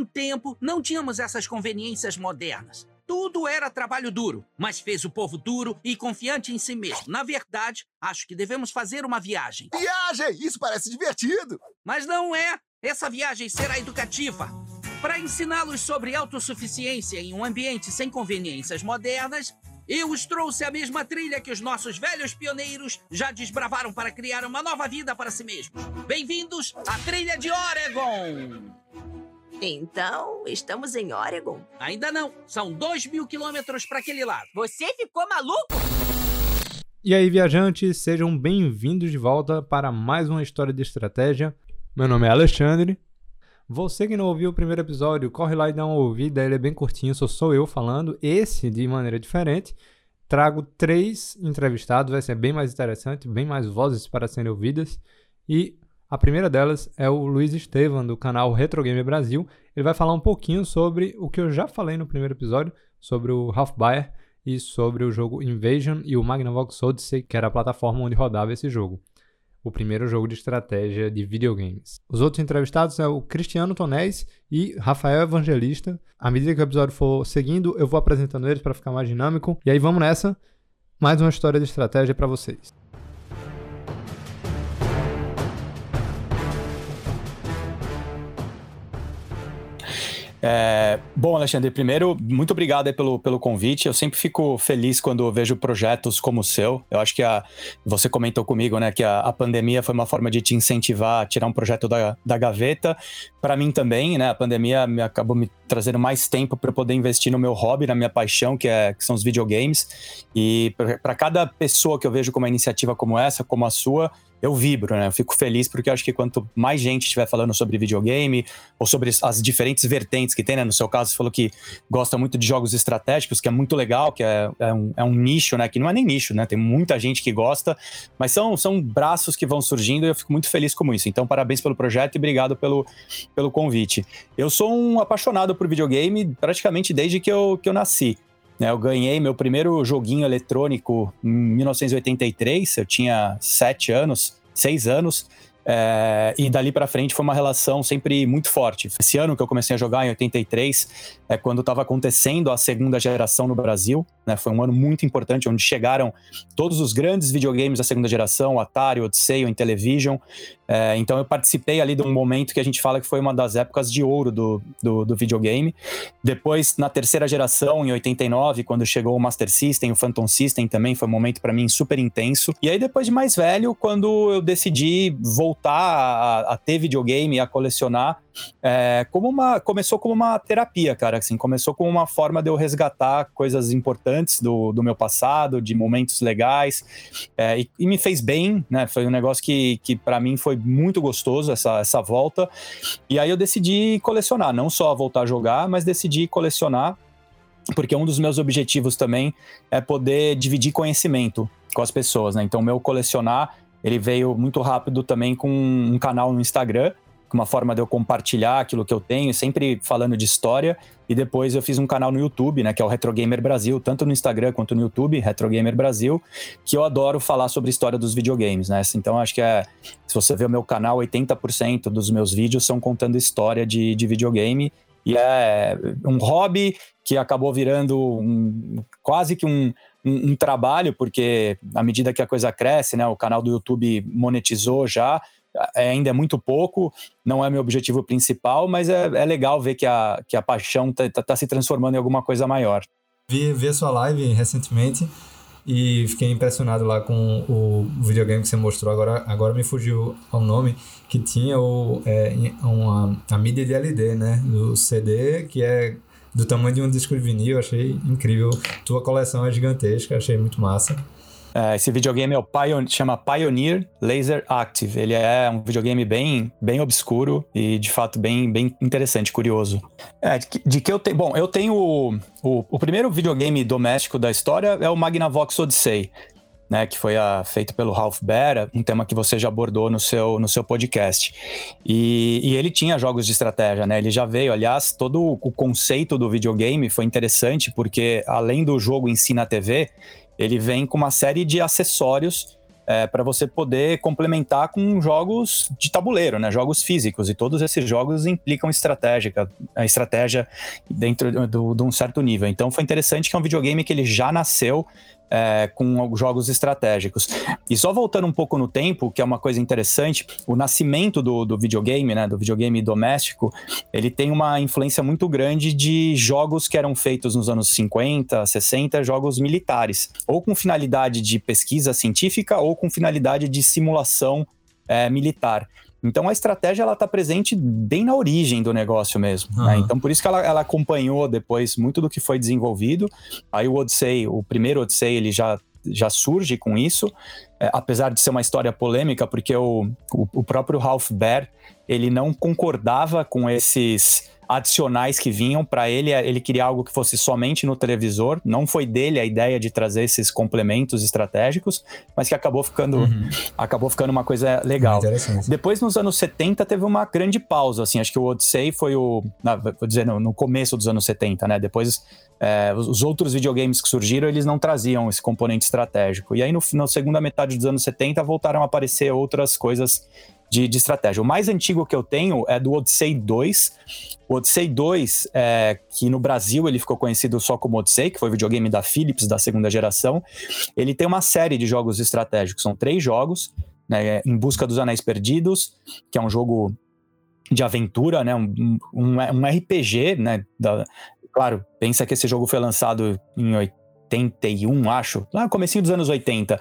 um tempo, não tínhamos essas conveniências modernas. Tudo era trabalho duro, mas fez o povo duro e confiante em si mesmo. Na verdade, acho que devemos fazer uma viagem. Viagem! Isso parece divertido! Mas não é! Essa viagem será educativa. Para ensiná-los sobre autossuficiência em um ambiente sem conveniências modernas, eu os trouxe a mesma trilha que os nossos velhos pioneiros já desbravaram para criar uma nova vida para si mesmos. Bem-vindos à Trilha de Oregon! Então, estamos em Oregon? Ainda não. São dois mil quilômetros para aquele lado. Você ficou maluco? E aí, viajantes, sejam bem-vindos de volta para mais uma história de estratégia. Meu nome é Alexandre. Você que não ouviu o primeiro episódio, corre lá e dá uma ouvida, ele é bem curtinho, só sou eu falando. Esse, de maneira diferente, trago três entrevistados, vai ser bem mais interessante, bem mais vozes para serem ouvidas. E a primeira delas é o Luiz Estevam, do canal Retro Game Brasil. Ele vai falar um pouquinho sobre o que eu já falei no primeiro episódio, sobre o Half Bayer e sobre o jogo Invasion e o Magnavox Odyssey, que era a plataforma onde rodava esse jogo. O primeiro jogo de estratégia de videogames. Os outros entrevistados são o Cristiano Tonés e Rafael Evangelista. À medida que o episódio for seguindo, eu vou apresentando eles para ficar mais dinâmico. E aí vamos nessa. Mais uma história de estratégia para vocês. É, bom, Alexandre, primeiro, muito obrigado pelo, pelo convite. Eu sempre fico feliz quando vejo projetos como o seu. Eu acho que a, você comentou comigo, né, que a, a pandemia foi uma forma de te incentivar a tirar um projeto da, da gaveta. Para mim também, né, a pandemia me, acabou me trazendo mais tempo para poder investir no meu hobby, na minha paixão, que, é, que são os videogames. E para cada pessoa que eu vejo com uma iniciativa como essa, como a sua, eu vibro, né? Eu fico feliz porque eu acho que quanto mais gente estiver falando sobre videogame ou sobre as diferentes vertentes que tem, né? No seu caso, você falou que gosta muito de jogos estratégicos, que é muito legal, que é, é, um, é um nicho, né? Que não é nem nicho, né? Tem muita gente que gosta, mas são, são braços que vão surgindo e eu fico muito feliz com isso. Então, parabéns pelo projeto e obrigado pelo, pelo convite. Eu sou um apaixonado por videogame praticamente desde que eu, que eu nasci. Né, eu ganhei meu primeiro joguinho eletrônico em 1983, eu tinha sete anos, seis anos. É, e dali para frente foi uma relação sempre muito forte. Esse ano que eu comecei a jogar, em 83, é quando estava acontecendo a segunda geração no Brasil. Né? Foi um ano muito importante, onde chegaram todos os grandes videogames da segunda geração, Atari, Odyssey, Intellivision. É, então eu participei ali de um momento que a gente fala que foi uma das épocas de ouro do, do, do videogame. Depois, na terceira geração, em 89, quando chegou o Master System, o Phantom System também foi um momento para mim super intenso. E aí depois de mais velho, quando eu decidi voltar a, a ter videogame, a colecionar, é, como uma começou como uma terapia, cara. Assim, começou como uma forma de eu resgatar coisas importantes do, do meu passado, de momentos legais, é, e, e, me fez bem, né? Foi um negócio que, que para mim foi muito gostoso essa, essa volta. E aí eu decidi colecionar, não só voltar a jogar, mas decidi colecionar porque um dos meus objetivos também é poder dividir conhecimento com as pessoas, né? Então, meu colecionar, ele veio muito rápido também com um canal no Instagram, uma forma de eu compartilhar aquilo que eu tenho, sempre falando de história. E depois eu fiz um canal no YouTube, né, que é o Retro Gamer Brasil, tanto no Instagram quanto no YouTube, Retro Gamer Brasil, que eu adoro falar sobre história dos videogames, né? Então acho que é, se você ver o meu canal, 80% dos meus vídeos são contando história de, de videogame. E é um hobby que acabou virando um, quase que um, um, um, trabalho, porque à medida que a coisa cresce, né, o canal do YouTube monetizou já, ainda é muito pouco, não é meu objetivo principal, mas é, é legal ver que a, que a paixão está tá, tá se transformando em alguma coisa maior. Vi, vi a sua live recentemente e fiquei impressionado lá com o videogame que você mostrou. Agora, agora me fugiu o nome, que tinha o, é, uma, a mídia de LD, né? O CD, que é do tamanho de um disco de vinil, achei incrível. Tua coleção é gigantesca, achei muito massa. É, esse videogame é o Pioneer, chama Pioneer Laser Active. Ele é um videogame bem, bem obscuro e de fato bem, bem interessante, curioso. É, de, que, de que eu tenho. Bom, eu tenho. O, o, o, primeiro videogame doméstico da história é o Magnavox Odyssey. Né, que foi a, feito pelo Ralph Baer, um tema que você já abordou no seu, no seu podcast. E, e, ele tinha jogos de estratégia, né? Ele já veio, aliás, todo o conceito do videogame foi interessante, porque além do jogo em si na TV, ele vem com uma série de acessórios é, para você poder complementar com jogos de tabuleiro, né? Jogos físicos. E todos esses jogos implicam estratégica, a estratégia dentro de um certo nível. Então foi interessante que é um videogame que ele já nasceu é, com jogos estratégicos. E só voltando um pouco no tempo, que é uma coisa interessante, o nascimento do, do videogame, né, do videogame doméstico, ele tem uma influência muito grande de jogos que eram feitos nos anos 50, 60, jogos militares, ou com finalidade de pesquisa científica ou com finalidade de simulação é, militar. Então a estratégia ela está presente bem na origem do negócio mesmo. Uhum. Né? Então por isso que ela, ela, acompanhou depois muito do que foi desenvolvido. Aí o Odyssey, o primeiro Odyssey, ele já já surge com isso, é, apesar de ser uma história polêmica, porque o, o, o próprio Ralph Baer ele não concordava com esses adicionais que vinham para ele. Ele queria algo que fosse somente no televisor. Não foi dele a ideia de trazer esses complementos estratégicos, mas que acabou ficando, uhum. acabou ficando uma coisa legal. Depois, nos anos 70, teve uma grande pausa. Assim, acho que o Odyssey foi o. vou dizer, no, no começo dos anos 70, né? Depois é, os outros videogames que surgiram, eles não traziam esse componente estratégico. E aí, no, na segunda metade dos anos 70, voltaram a aparecer outras coisas de, de, estratégia. O mais antigo que eu tenho é do Odyssey 2. O Odyssey 2, é, que no Brasil ele ficou conhecido só como Odyssey, que foi videogame da Philips da segunda geração. Ele tem uma série de jogos estratégicos, são três jogos, né, Em Busca dos Anéis Perdidos, que é um jogo de aventura, né, um, um, um RPG, né, da, claro, pensa que esse jogo foi lançado em 81, acho, lá no comecinho dos anos 80.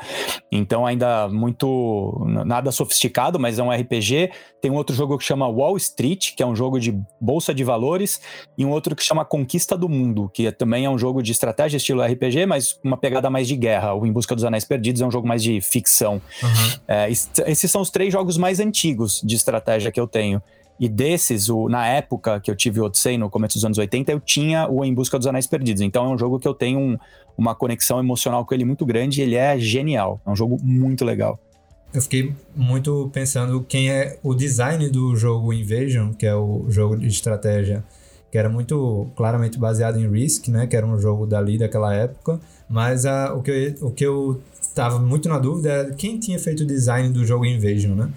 Então ainda muito nada sofisticado, mas é um RPG. Tem um outro jogo que chama Wall Street, que é um jogo de bolsa de valores, e um outro que chama Conquista do Mundo, que é, também é um jogo de estratégia estilo RPG, mas uma pegada mais de guerra. O Em Busca dos Anéis Perdidos é um jogo mais de ficção. Uhum. É, esses são os três jogos mais antigos de estratégia que eu tenho. E desses, o, na época que eu tive o Odyssey, no começo dos anos 80, eu tinha o Em Busca dos Anéis Perdidos. Então é um jogo que eu tenho um, uma conexão emocional com ele muito grande e ele é genial. É um jogo muito legal. Eu fiquei muito pensando quem é o design do jogo Invasion, que é o jogo de estratégia, que era muito claramente baseado em Risk, né? Que era um jogo dali daquela época. Mas a, o, que eu, o que eu tava muito na dúvida era quem tinha feito o design do jogo Invasion, né?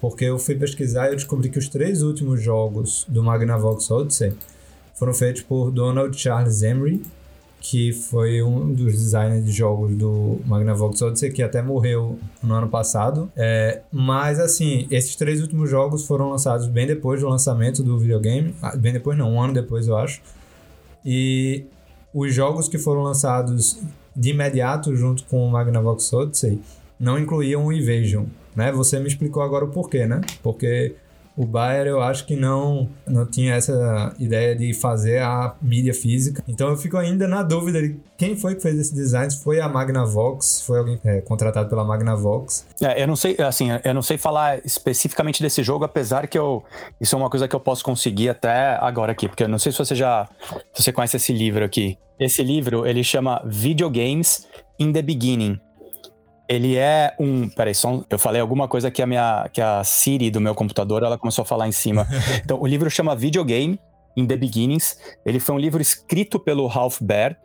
Porque eu fui pesquisar e eu descobri que os três últimos jogos do Magnavox Odyssey foram feitos por Donald Charles Emery, que foi um dos designers de jogos do Magnavox Odyssey, que até morreu no ano passado. É, mas, assim, esses três últimos jogos foram lançados bem depois do lançamento do videogame. Ah, bem depois não, um ano depois, eu acho. E os jogos que foram lançados de imediato junto com o Magnavox Odyssey não incluíam o Invasion, né? Você me explicou agora o porquê, né? Porque o Bayer eu acho que não, não tinha essa ideia de fazer a mídia física. Então eu fico ainda na dúvida de quem foi que fez esse design. Foi a Magnavox? Foi alguém é, contratado pela Magnavox? É, eu não sei, assim, eu não sei falar especificamente desse jogo, apesar que eu. Isso é uma coisa que eu posso conseguir até agora aqui, porque eu não sei se você já. Se você conhece esse livro aqui. Esse livro, ele chama Videogames in the Beginning ele é um. Peraí, só eu falei alguma coisa que a minha. que a Siri do meu computador ela começou a falar em cima. então, o livro chama Videogame in the Beginnings. Ele foi um livro escrito pelo Ralph Baer.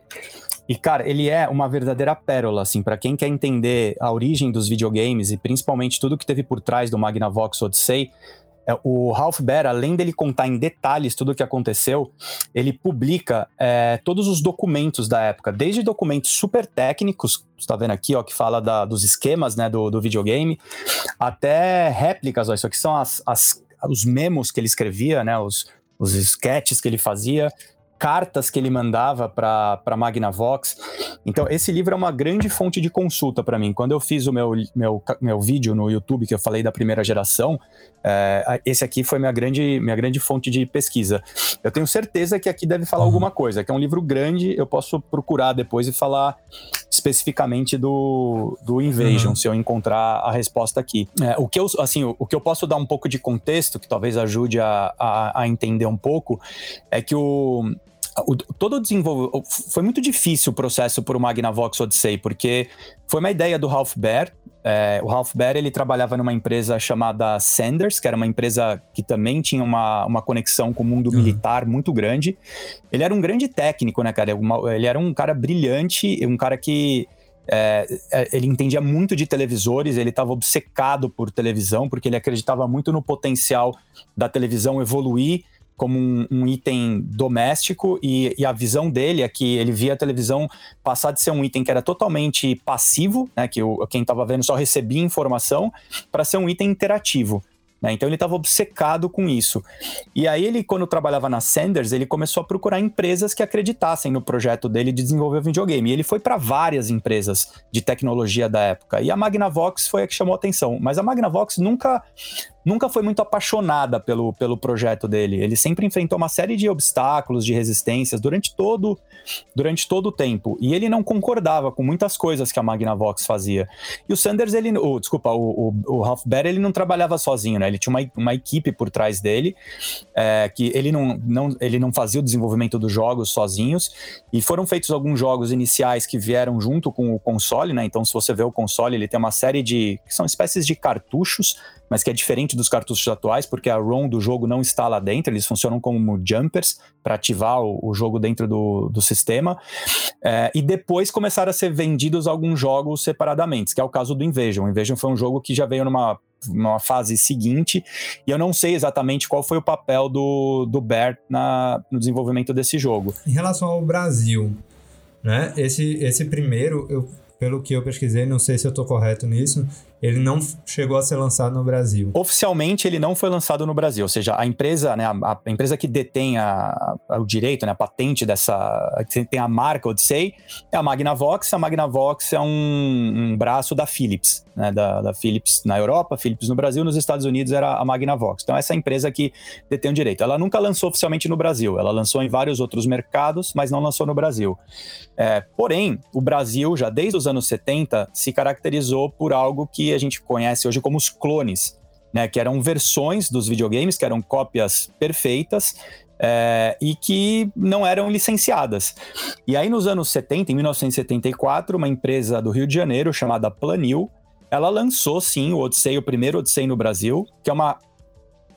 E, cara, ele é uma verdadeira pérola, assim, para quem quer entender a origem dos videogames e principalmente tudo que teve por trás do Magnavox Odyssey. É, o Ralph Baer, além dele contar em detalhes tudo o que aconteceu, ele publica é, todos os documentos da época, desde documentos super técnicos, está vendo aqui, ó, que fala da, dos esquemas né, do, do videogame, até réplicas, ó, isso aqui são as, as, os memos que ele escrevia, né, os, os sketches que ele fazia, cartas que ele mandava para a Magnavox. Então, esse livro é uma grande fonte de consulta para mim. Quando eu fiz o meu, meu, meu vídeo no YouTube, que eu falei da primeira geração, é, esse aqui foi minha grande, minha grande fonte de pesquisa. Eu tenho certeza que aqui deve falar uhum. alguma coisa, que é um livro grande, eu posso procurar depois e falar especificamente do, do Invasion, uhum. se eu encontrar a resposta aqui. É, o, que eu, assim, o, o, que eu posso dar um pouco de contexto, que talvez ajude a, a, a entender um pouco, é que o, o, todo o desenvolvimento. Foi muito difícil o processo por o Magnavox Odyssey, porque foi uma ideia do Ralph Baer. É, o Ralph Baer ele trabalhava numa empresa chamada Sanders, que era uma empresa que também tinha uma, uma conexão com o mundo uhum. militar muito grande. Ele era um grande técnico, né, cara? Ele era um cara brilhante, um cara que é, é ele entendia muito de televisores, ele estava obcecado por televisão, porque ele acreditava muito no potencial da televisão evoluir como um, um item doméstico e, e, a visão dele é que ele via a televisão passar de ser um item que era totalmente passivo, né, que o, quem estava vendo só recebia informação, para ser um item interativo. Né? Então ele estava obcecado com isso. E aí ele, quando trabalhava na Sanders, ele começou a procurar empresas que acreditassem no projeto dele de desenvolver videogame. E ele foi para várias empresas de tecnologia da época. E a Magnavox foi a que chamou a atenção. Mas a Magnavox nunca nunca foi muito apaixonada pelo, pelo projeto dele. Ele sempre enfrentou uma série de obstáculos, de resistências durante todo, durante todo o tempo. E ele não concordava com muitas coisas que a Magnavox fazia. E o Sanders, ele, oh, desculpa, o, o, o Ralph Baer, ele não trabalhava sozinho, né? Ele tinha uma, uma equipe por trás dele, é, que ele não, não, ele não fazia o desenvolvimento dos jogos sozinhos. E foram feitos alguns jogos iniciais que vieram junto com o console, né? Então, se você vê o console, ele tem uma série de. que são espécies de cartuchos mas que é diferente dos cartuchos atuais, porque a ROM do jogo não está lá dentro, eles funcionam como jumpers para ativar o, o, jogo dentro do, do sistema. É, e depois começaram a ser vendidos alguns jogos separadamente, que é o caso do Invasion. O Invasion foi um jogo que já veio numa uma fase seguinte, e eu não sei exatamente qual foi o papel do, do Bert na, no desenvolvimento desse jogo. Em relação ao Brasil, né? Esse, esse primeiro, eu, pelo que eu pesquisei, não sei se eu estou correto nisso, ele não chegou a ser lançado no Brasil. Oficialmente, ele não foi lançado no Brasil, ou seja, a empresa, né, a, a empresa que detém a, a, o direito, né, a patente dessa, tem a marca Odyssey, é a Magnavox. A Magnavox é um, um braço da Philips, né, da, da, Philips na Europa, Philips no Brasil, nos Estados Unidos era a Magnavox. Então, essa é empresa que detém o direito. Ela nunca lançou oficialmente no Brasil, ela lançou em vários outros mercados, mas não lançou no Brasil. É, porém, o Brasil, já desde os anos 70, se caracterizou por algo que a gente conhece hoje como os clones, né? Que eram versões dos videogames, que eram cópias perfeitas, é, e que não eram licenciadas. E aí, nos anos 70, em 1974, uma empresa do Rio de Janeiro chamada Planil, ela lançou sim o Odyssey, o primeiro Odyssey no Brasil, que é uma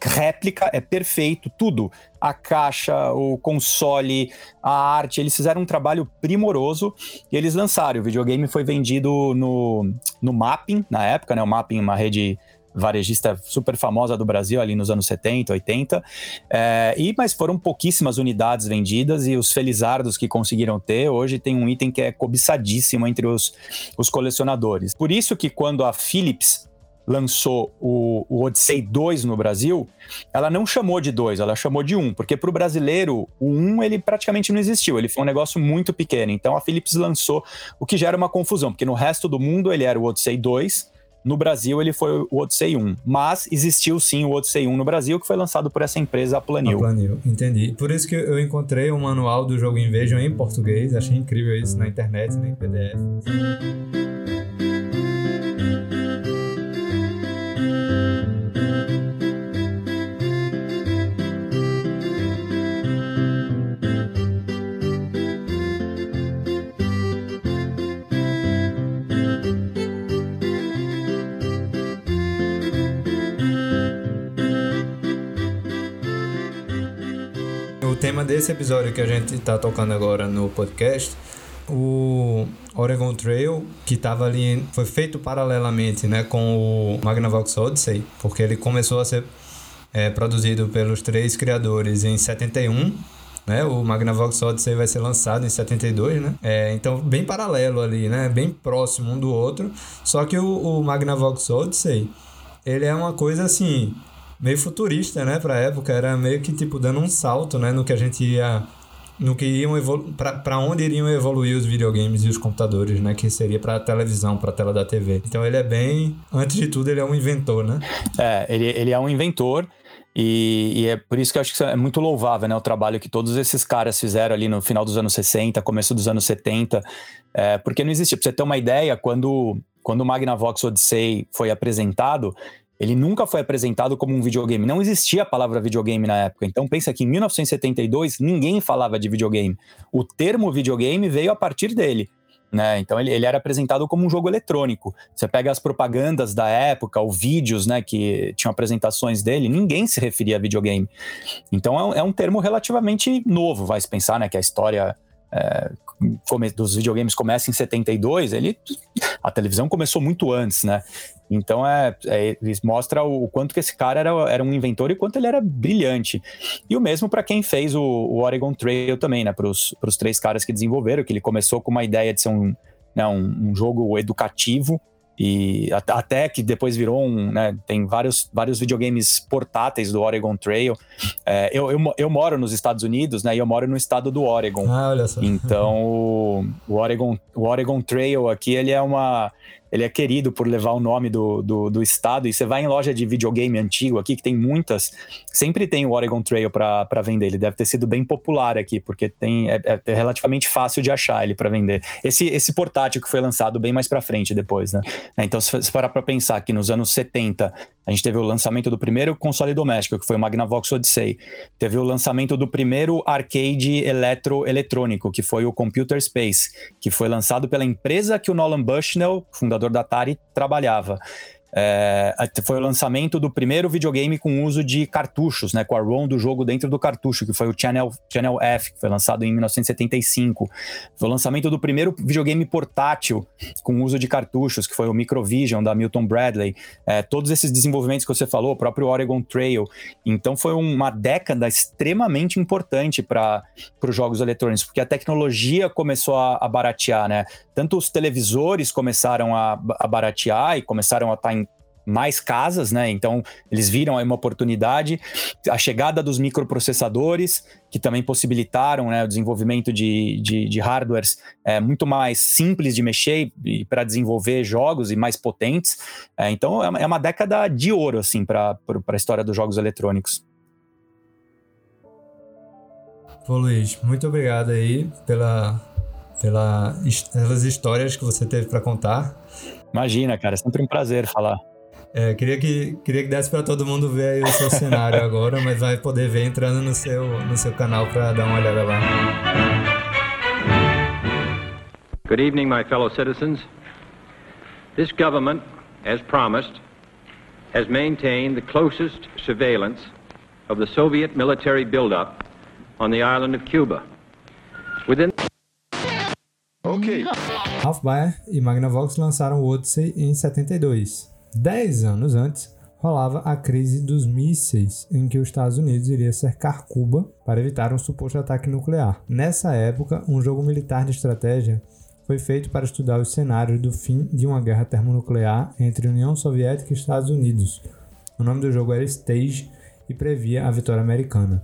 réplica, é perfeito, tudo. A caixa, o console, a arte, eles fizeram um trabalho primoroso e eles lançaram. O videogame foi vendido no, no Mapping, na época, né? O Mapping, uma rede varejista super famosa do Brasil ali nos anos 70, 80. É, e, mas foram pouquíssimas unidades vendidas e os felizardos que conseguiram ter, hoje tem um item que é cobiçadíssimo entre os, os colecionadores. Por isso que quando a Philips lançou o, o Odyssey 2 no Brasil, ela não chamou de 2, ela chamou de 1, um, porque para o brasileiro, o 1 um, ele praticamente não existiu, ele foi um negócio muito pequeno. Então a Philips lançou, o que gera uma confusão, porque no resto do mundo ele era o Odyssey 2, no Brasil ele foi o Odyssey 1, mas existiu sim o Odyssey 1 no Brasil, que foi lançado por essa empresa, a Planil. A Planil, entendi. Por isso que eu encontrei o manual do jogo Invasion em português, achei incrível isso na internet, né, em PDF. Tema desse episódio que a gente está tocando agora no podcast, o Oregon Trail, que estava ali, foi feito paralelamente né, com o Magnavox Odyssey, porque ele começou a ser é, produzido pelos três criadores em 71, né? O Magnavox Odyssey vai ser lançado em 72, né? É, então, bem paralelo ali, né? Bem próximo um do outro. Só que o, o Magnavox Odyssey, ele é uma coisa assim meio futurista, né, pra época, era meio que tipo dando um salto, né, no que a gente ia no que iam para onde iriam evoluir os videogames e os computadores, né, que seria para televisão, para tela da TV. Então ele é bem, antes de tudo, ele é um inventor, né? É, ele, ele é um inventor. E, e, é por isso que eu acho que é muito louvável né, o trabalho que todos esses caras fizeram ali no final dos anos 60, começo dos anos 70, é, porque não existia. Pra você ter uma ideia, quando, quando o Magnavox Odyssey foi apresentado, ele nunca foi apresentado como um videogame. Não existia a palavra videogame na época. Então pensa que em 1972 ninguém falava de videogame. O termo videogame veio a partir dele. Né? Então ele, ele, era apresentado como um jogo eletrônico. Você pega as propagandas da época, ou vídeos né, que tinham apresentações dele, ninguém se referia a videogame. Então é, é um termo relativamente novo, vai se pensar, né? Que a história é, dos videogames começa em 72, ele, a televisão começou muito antes, né? Então é, é mostra o, quanto que esse cara era, era um inventor e quanto ele era brilhante. E o mesmo para quem fez o, o, Oregon Trail também, né? Para os três caras que desenvolveram, que ele começou com uma ideia de ser um, né, um, um jogo educativo e até que depois virou um, né, tem vários, vários videogames portáteis do Oregon Trail. É, eu, eu, eu, moro nos Estados Unidos, né, e eu moro no estado do Oregon. Ah, olha só. Então, o, o, Oregon, o Oregon Trail aqui, ele é uma, ele é querido por levar o nome do, do, do, estado. E você vai em loja de videogame antigo aqui, que tem muitas, sempre tem o Oregon Trail para vender. Ele deve ter sido bem popular aqui, porque tem, é, é relativamente fácil de achar ele para vender. Esse, esse portátil que foi lançado bem mais para frente depois, né? Então, se parar para pensar que nos anos 70 a gente teve o lançamento do primeiro console doméstico, que foi o Magnavox Odyssey. Teve o lançamento do primeiro arcade eletroeletrônico, que foi o Computer Space, que foi lançado pela empresa que o Nolan Bushnell, fundador da Atari, trabalhava. É, foi o lançamento do primeiro videogame com uso de cartuchos, né, com a ROM do jogo dentro do cartucho, que foi o Channel, Channel F, que foi lançado em 1975. Foi o lançamento do primeiro videogame portátil com uso de cartuchos, que foi o Microvision da Milton Bradley. É, todos esses desenvolvimentos que você falou, o próprio Oregon Trail. Então foi uma década extremamente importante para os jogos eletrônicos, porque a tecnologia começou a, a baratear, né? Tanto os televisores começaram a, a baratear e começaram a estar tá em mais casas, né? Então eles viram aí uma oportunidade. A chegada dos microprocessadores, que também possibilitaram né, o desenvolvimento de, de, de hardwares é, muito mais simples de mexer para desenvolver jogos e mais potentes. É, então é uma, é uma década de ouro assim para a história dos jogos eletrônicos. Pô, Luiz, muito obrigado aí pela, pela, pelas histórias que você teve para contar. Imagina, cara, é sempre um prazer falar. É, queria que queria que desse para todo mundo ver aí o seu cenário agora, mas vai poder ver entrando no seu no seu canal para dar uma olhada lá. Good evening, my fellow citizens. This government, as promised, has maintained the closest surveillance of the Soviet military buildup on the island of Cuba. Within Ok. Ralph Baer e Magnavox lançaram o Odyssey em 72. Dez anos antes, rolava a crise dos mísseis, em que os Estados Unidos iria cercar Cuba para evitar um suposto ataque nuclear. Nessa época, um jogo militar de estratégia foi feito para estudar os cenários do fim de uma guerra termonuclear entre União Soviética e Estados Unidos. O nome do jogo era Stage e previa a vitória americana.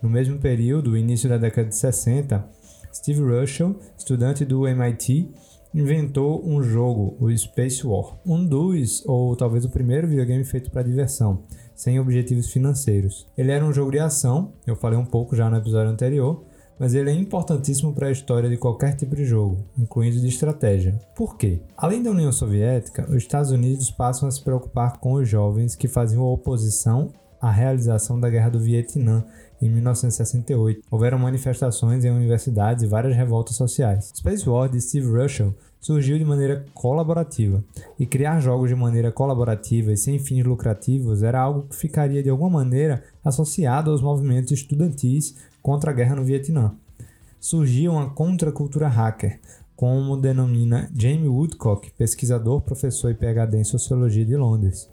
No mesmo período, início da década de 60, Steve Russell, estudante do MIT, inventou um jogo, o Space War. Um dos, ou talvez o primeiro videogame feito para diversão, sem objetivos financeiros. Ele era um jogo de ação, eu falei um pouco já no episódio anterior, mas ele é importantíssimo para a história de qualquer tipo de jogo, incluindo de estratégia. Por quê? Além da União Soviética, os Estados Unidos passam a se preocupar com os jovens que faziam oposição à realização da Guerra do Vietnã em 1968. Houveram manifestações em universidades e várias revoltas sociais. Space War de Steve Russell surgiu de maneira colaborativa, e criar jogos de maneira colaborativa e sem fins lucrativos era algo que ficaria de alguma maneira associado aos movimentos estudantis contra a guerra no Vietnã. Surgiu uma contracultura hacker, como denomina Jamie Woodcock, pesquisador, professor e PhD em Sociologia de Londres.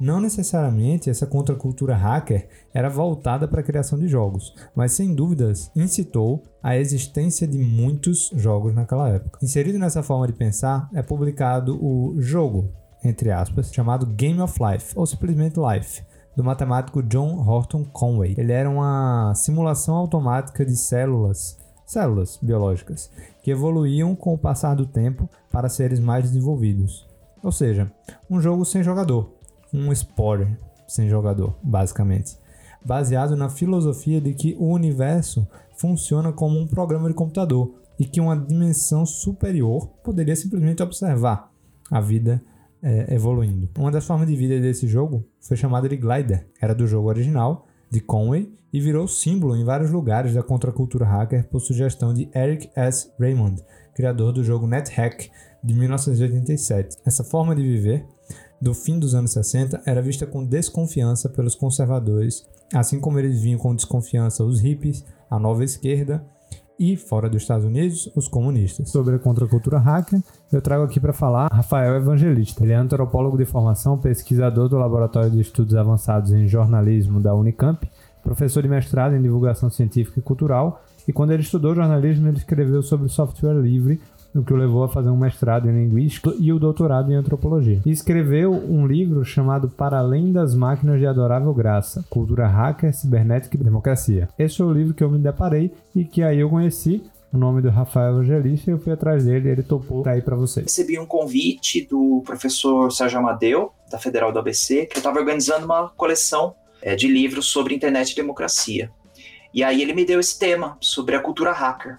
Não necessariamente essa contracultura hacker era voltada para a criação de jogos, mas sem dúvidas incitou a existência de muitos jogos naquela época. Inserido nessa forma de pensar, é publicado o jogo, entre aspas, chamado Game of Life, ou simplesmente Life, do matemático John Horton Conway. Ele era uma simulação automática de células, células biológicas, que evoluíam com o passar do tempo para seres mais desenvolvidos. Ou seja, um jogo sem jogador, um Spore sem jogador, basicamente. Baseado na filosofia de que o universo funciona como um programa de computador e que uma dimensão superior poderia simplesmente observar a vida é, evoluindo. Uma das formas de vida desse jogo foi chamada de Glider, era do jogo original, de Conway, e virou símbolo em vários lugares da contracultura hacker por sugestão de Eric S. Raymond, criador do jogo NetHack de 1987. Essa forma de viver do fim dos anos 60 era vista com desconfiança pelos conservadores, assim como eles vinham com desconfiança os hippies, a nova esquerda e, fora dos Estados Unidos, os comunistas. Sobre a contracultura hacker, eu trago aqui para falar Rafael Evangelista. Ele é antropólogo de formação, pesquisador do Laboratório de Estudos Avançados em Jornalismo da Unicamp, professor de mestrado em divulgação científica e cultural, e quando ele estudou jornalismo, ele escreveu sobre software livre o que o levou a fazer um mestrado em linguística e o doutorado em antropologia. E escreveu um livro chamado Para Além das Máquinas de Adorável Graça: Cultura Hacker, Cibernética e Democracia. Esse foi o livro que eu me deparei e que aí eu conheci o nome do Rafael Evangelista eu fui atrás dele e ele topou cair para vocês. Recebi um convite do professor Sérgio Amadeu, da Federal do ABC, que eu estava organizando uma coleção é, de livros sobre internet e democracia. E aí ele me deu esse tema sobre a cultura hacker.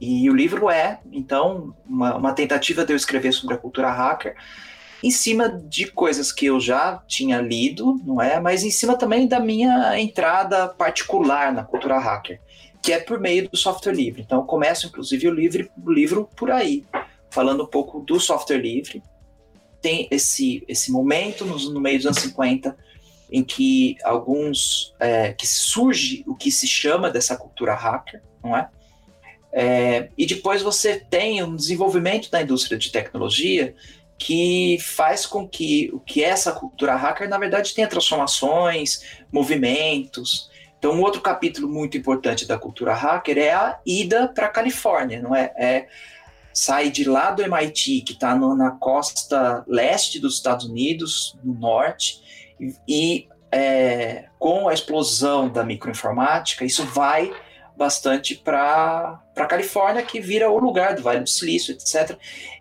E o livro é, então, uma, uma, tentativa de eu escrever sobre a cultura hacker em cima de coisas que eu já tinha lido, não é? Mas em cima também da minha entrada particular na cultura hacker, que é por meio do software livre. Então, eu começo, inclusive, o livro, o livro por aí, falando um pouco do software livre. Tem esse, esse momento no, no meio dos anos 50 em que alguns é, que surge o que se chama dessa cultura hacker, não é? É, e depois você tem um desenvolvimento da indústria de tecnologia que faz com que o que é essa cultura hacker, na verdade, tenha transformações, movimentos. Então, um outro capítulo muito importante da cultura hacker é a ida para a Califórnia, não é? É sai de lá do MIT, que está na costa leste dos Estados Unidos, no norte, e, e é, com a explosão da microinformática, isso vai bastante para a Califórnia, que vira o lugar do Vale do Silício, etc.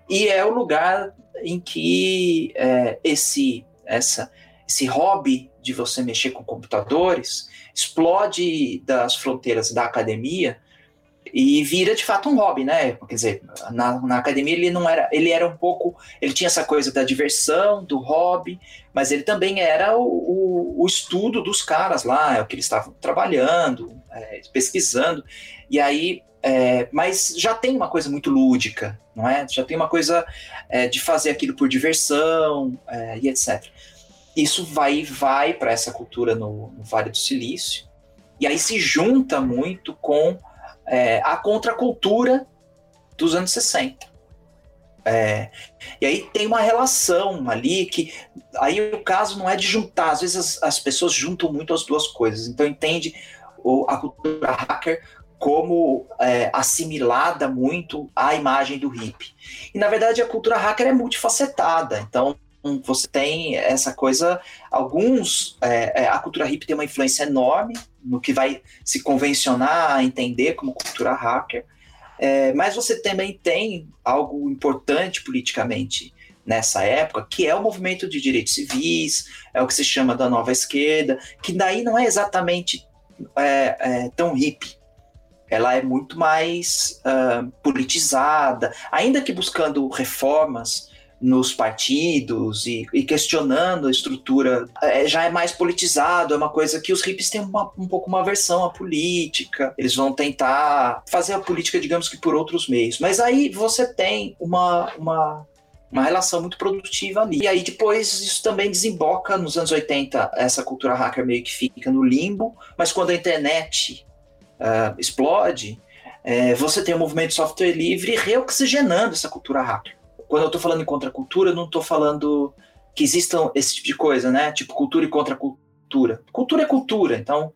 E é o lugar em que é, esse, essa, esse hobby de você mexer com computadores explode das fronteiras da academia e vira de fato um hobby, né? Quer dizer, na, na academia ele não era, ele era um pouco, ele tinha essa coisa da diversão, do hobby, mas ele também era o, o, o estudo dos caras lá, é o que eles estavam trabalhando, é, pesquisando, e aí, é, mas já tem uma coisa muito lúdica, não é? Já tem uma coisa é, de fazer aquilo por diversão é, e etc. Isso vai vai para essa cultura no, no Vale do Silício, e aí se junta muito com é, a contracultura dos anos 60. É, e aí tem uma relação ali que aí o caso não é de juntar, às vezes as, as pessoas juntam muito as duas coisas, então entende o, a cultura hacker como é, assimilada muito à imagem do hippie. E na verdade a cultura hacker é multifacetada, então você tem essa coisa, alguns, é, é, a cultura hippie tem uma influência enorme no que vai se convencionar a entender como cultura hacker, é, mas você também tem algo importante politicamente nessa época, que é o movimento de direitos civis, é o que se chama da nova esquerda, que daí não é exatamente é, é, tão hippie. Ela é muito mais uh, politizada, ainda que buscando reformas nos partidos e, e, questionando a estrutura, é, já é mais politizado, é uma coisa que os hippies têm uma, um pouco uma aversão à política, eles vão tentar fazer a política, digamos que por outros meios. Mas aí você tem uma, uma, uma relação muito produtiva ali. E aí depois isso também desemboca nos anos 80, essa cultura hacker meio que fica no limbo, mas quando a internet uh, explode, é, você tem o um movimento de software livre reoxigenando essa cultura hacker quando eu estou falando em contracultura, eu não estou falando que existam esse tipo de coisa, né? Tipo cultura e contracultura. Cultura é cultura, então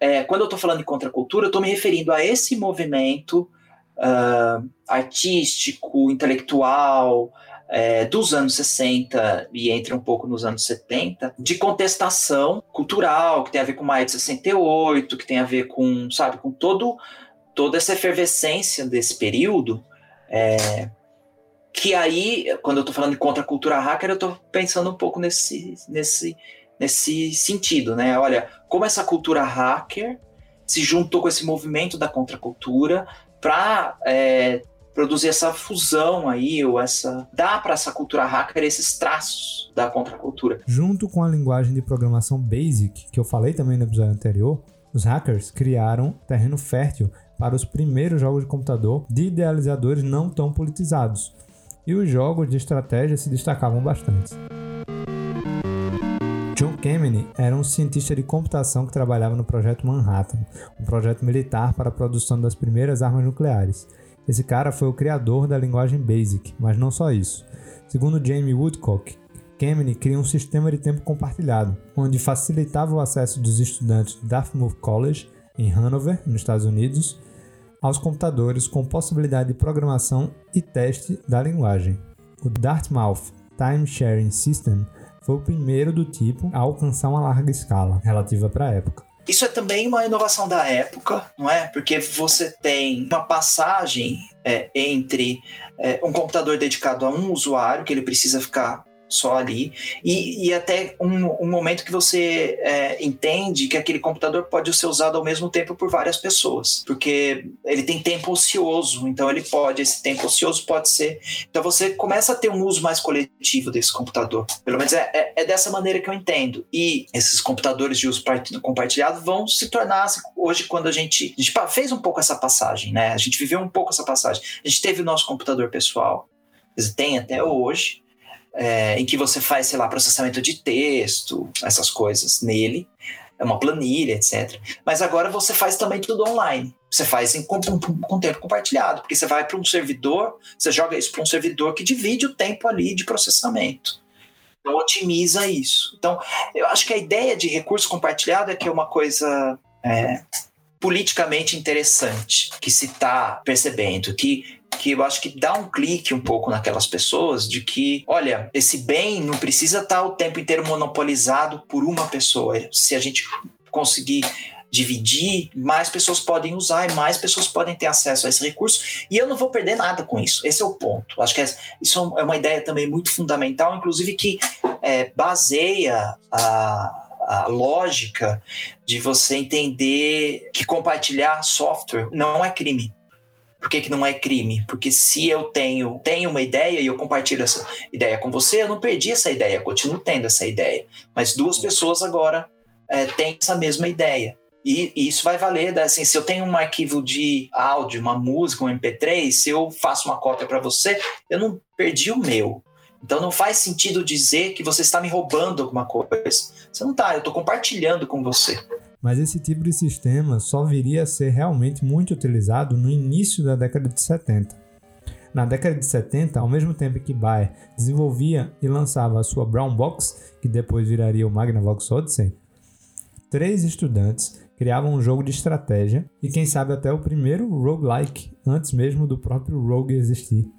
é, quando eu estou falando em contracultura, eu estou me referindo a esse movimento uh, artístico, intelectual, é, dos anos 60 e entra um pouco nos anos 70, de contestação cultural, que tem a ver com Maio de 68, que tem a ver com, sabe, com todo, toda essa efervescência desse período, é, que aí, quando eu estou falando de contracultura hacker, eu estou pensando um pouco nesse, nesse, nesse sentido, né? Olha, como essa cultura hacker se juntou com esse movimento da contracultura para é, produzir essa fusão aí, ou essa. dar para essa cultura hacker esses traços da contracultura. Junto com a linguagem de programação BASIC, que eu falei também no episódio anterior, os hackers criaram terreno fértil para os primeiros jogos de computador de idealizadores não tão politizados e os jogos de estratégia se destacavam bastante. John Kemeny era um cientista de computação que trabalhava no projeto Manhattan, um projeto militar para a produção das primeiras armas nucleares. Esse cara foi o criador da linguagem BASIC, mas não só isso. Segundo Jamie Woodcock, Kemeny cria um sistema de tempo compartilhado, onde facilitava o acesso dos estudantes do Dartmouth College, em Hanover, nos Estados Unidos, aos computadores com possibilidade de programação e teste da linguagem. O Dartmouth Time Sharing System foi o primeiro do tipo a alcançar uma larga escala relativa para a época. Isso é também uma inovação da época, não é? Porque você tem uma passagem é, entre é, um computador dedicado a um usuário, que ele precisa ficar só ali, e, e até um, um, momento que você é, entende que aquele computador pode ser usado ao mesmo tempo por várias pessoas, porque ele tem tempo ocioso, então ele pode, esse tempo ocioso pode ser. Então você começa a ter um uso mais coletivo desse computador. Pelo menos é, é, é dessa maneira que eu entendo. E esses computadores de uso compartilhado vão se tornar, hoje, quando a gente, a gente fez um pouco essa passagem, né? A gente viveu um pouco essa passagem. A gente teve o nosso computador pessoal, tem até hoje, é, em que você faz, sei lá, processamento de texto, essas coisas nele, é uma planilha, etc. Mas agora você faz também tudo online. Você faz em, com, tempo compartilhado, porque você vai para um servidor, você joga isso para um servidor que divide o tempo ali de processamento. Então otimiza isso. Então, eu acho que a ideia de recurso compartilhado é que é uma coisa é, politicamente interessante que se está percebendo, que que eu acho que dá um clique um pouco naquelas pessoas de que, olha, esse bem não precisa estar o tempo inteiro monopolizado por uma pessoa. Se a gente conseguir dividir, mais pessoas podem usar e mais pessoas podem ter acesso a esse recurso e eu não vou perder nada com isso. Esse é o ponto. Acho que isso é uma ideia também muito fundamental, inclusive que é, baseia a a lógica de você entender que compartilhar software não é crime. Por que, que não é crime? Porque se eu tenho, tenho uma ideia e eu compartilho essa ideia com você, eu não perdi essa ideia, continuo tendo essa ideia. Mas duas pessoas agora é, têm essa mesma ideia. E, e, isso vai valer, assim, se eu tenho um arquivo de áudio, uma música, um MP3, se eu faço uma cópia para você, eu não perdi o meu. Então não faz sentido dizer que você está me roubando alguma coisa. Você não está, eu estou compartilhando com você. Mas esse tipo de sistema só viria a ser realmente muito utilizado no início da década de 70. Na década de 70, ao mesmo tempo que Bayer desenvolvia e lançava a sua Brown Box, que depois viraria o Magnavox Odyssey, três estudantes criavam um jogo de estratégia e quem sabe até o primeiro roguelike, antes mesmo do próprio Rogue existir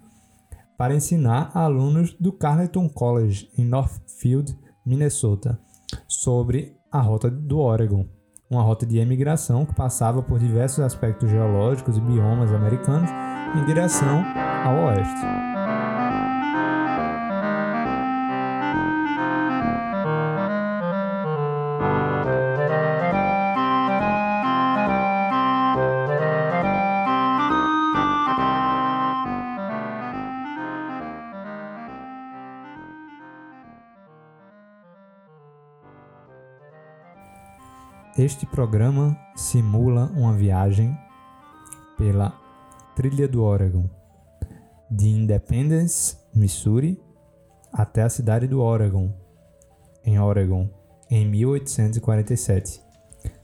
para ensinar a alunos do Carleton College, em Northfield, Minnesota, sobre a rota do Oregon, uma rota de emigração que passava por diversos aspectos geológicos e biomas americanos em direção ao oeste. Este programa simula uma viagem pela trilha do Oregon, de Independence, Missouri, até a cidade do Oregon, em Oregon, em 1847.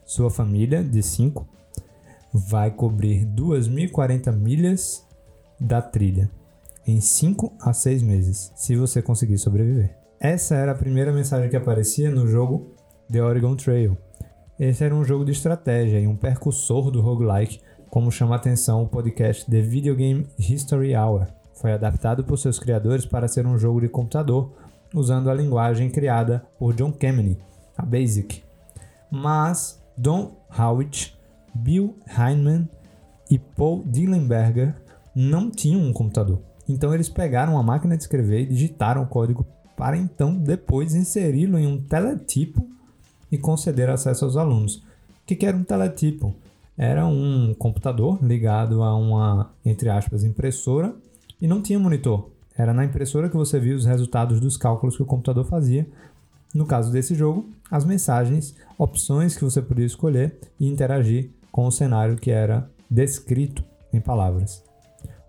Sua família, de cinco, vai cobrir 2.040 milhas da trilha em 5 a 6 meses, se você conseguir sobreviver. Essa era a primeira mensagem que aparecia no jogo The Oregon Trail, esse era um jogo de estratégia e um percussor do roguelike, como chama a atenção o podcast The Video Game History Hour. Foi adaptado por seus criadores para ser um jogo de computador, usando a linguagem criada por John Kemeny, a BASIC. Mas Don Howitt, Bill Heinemann e Paul Dillenberger não tinham um computador. Então eles pegaram a máquina de escrever e digitaram o código para então depois inseri-lo em um teletipo e conceder acesso aos alunos. O que, era um teletipo? Era um computador ligado a uma, entre aspas, impressora e não tinha monitor. Era na impressora que você via os resultados dos cálculos que o computador fazia. No caso desse jogo, as mensagens, opções que você podia escolher e interagir com o cenário que era descrito em palavras.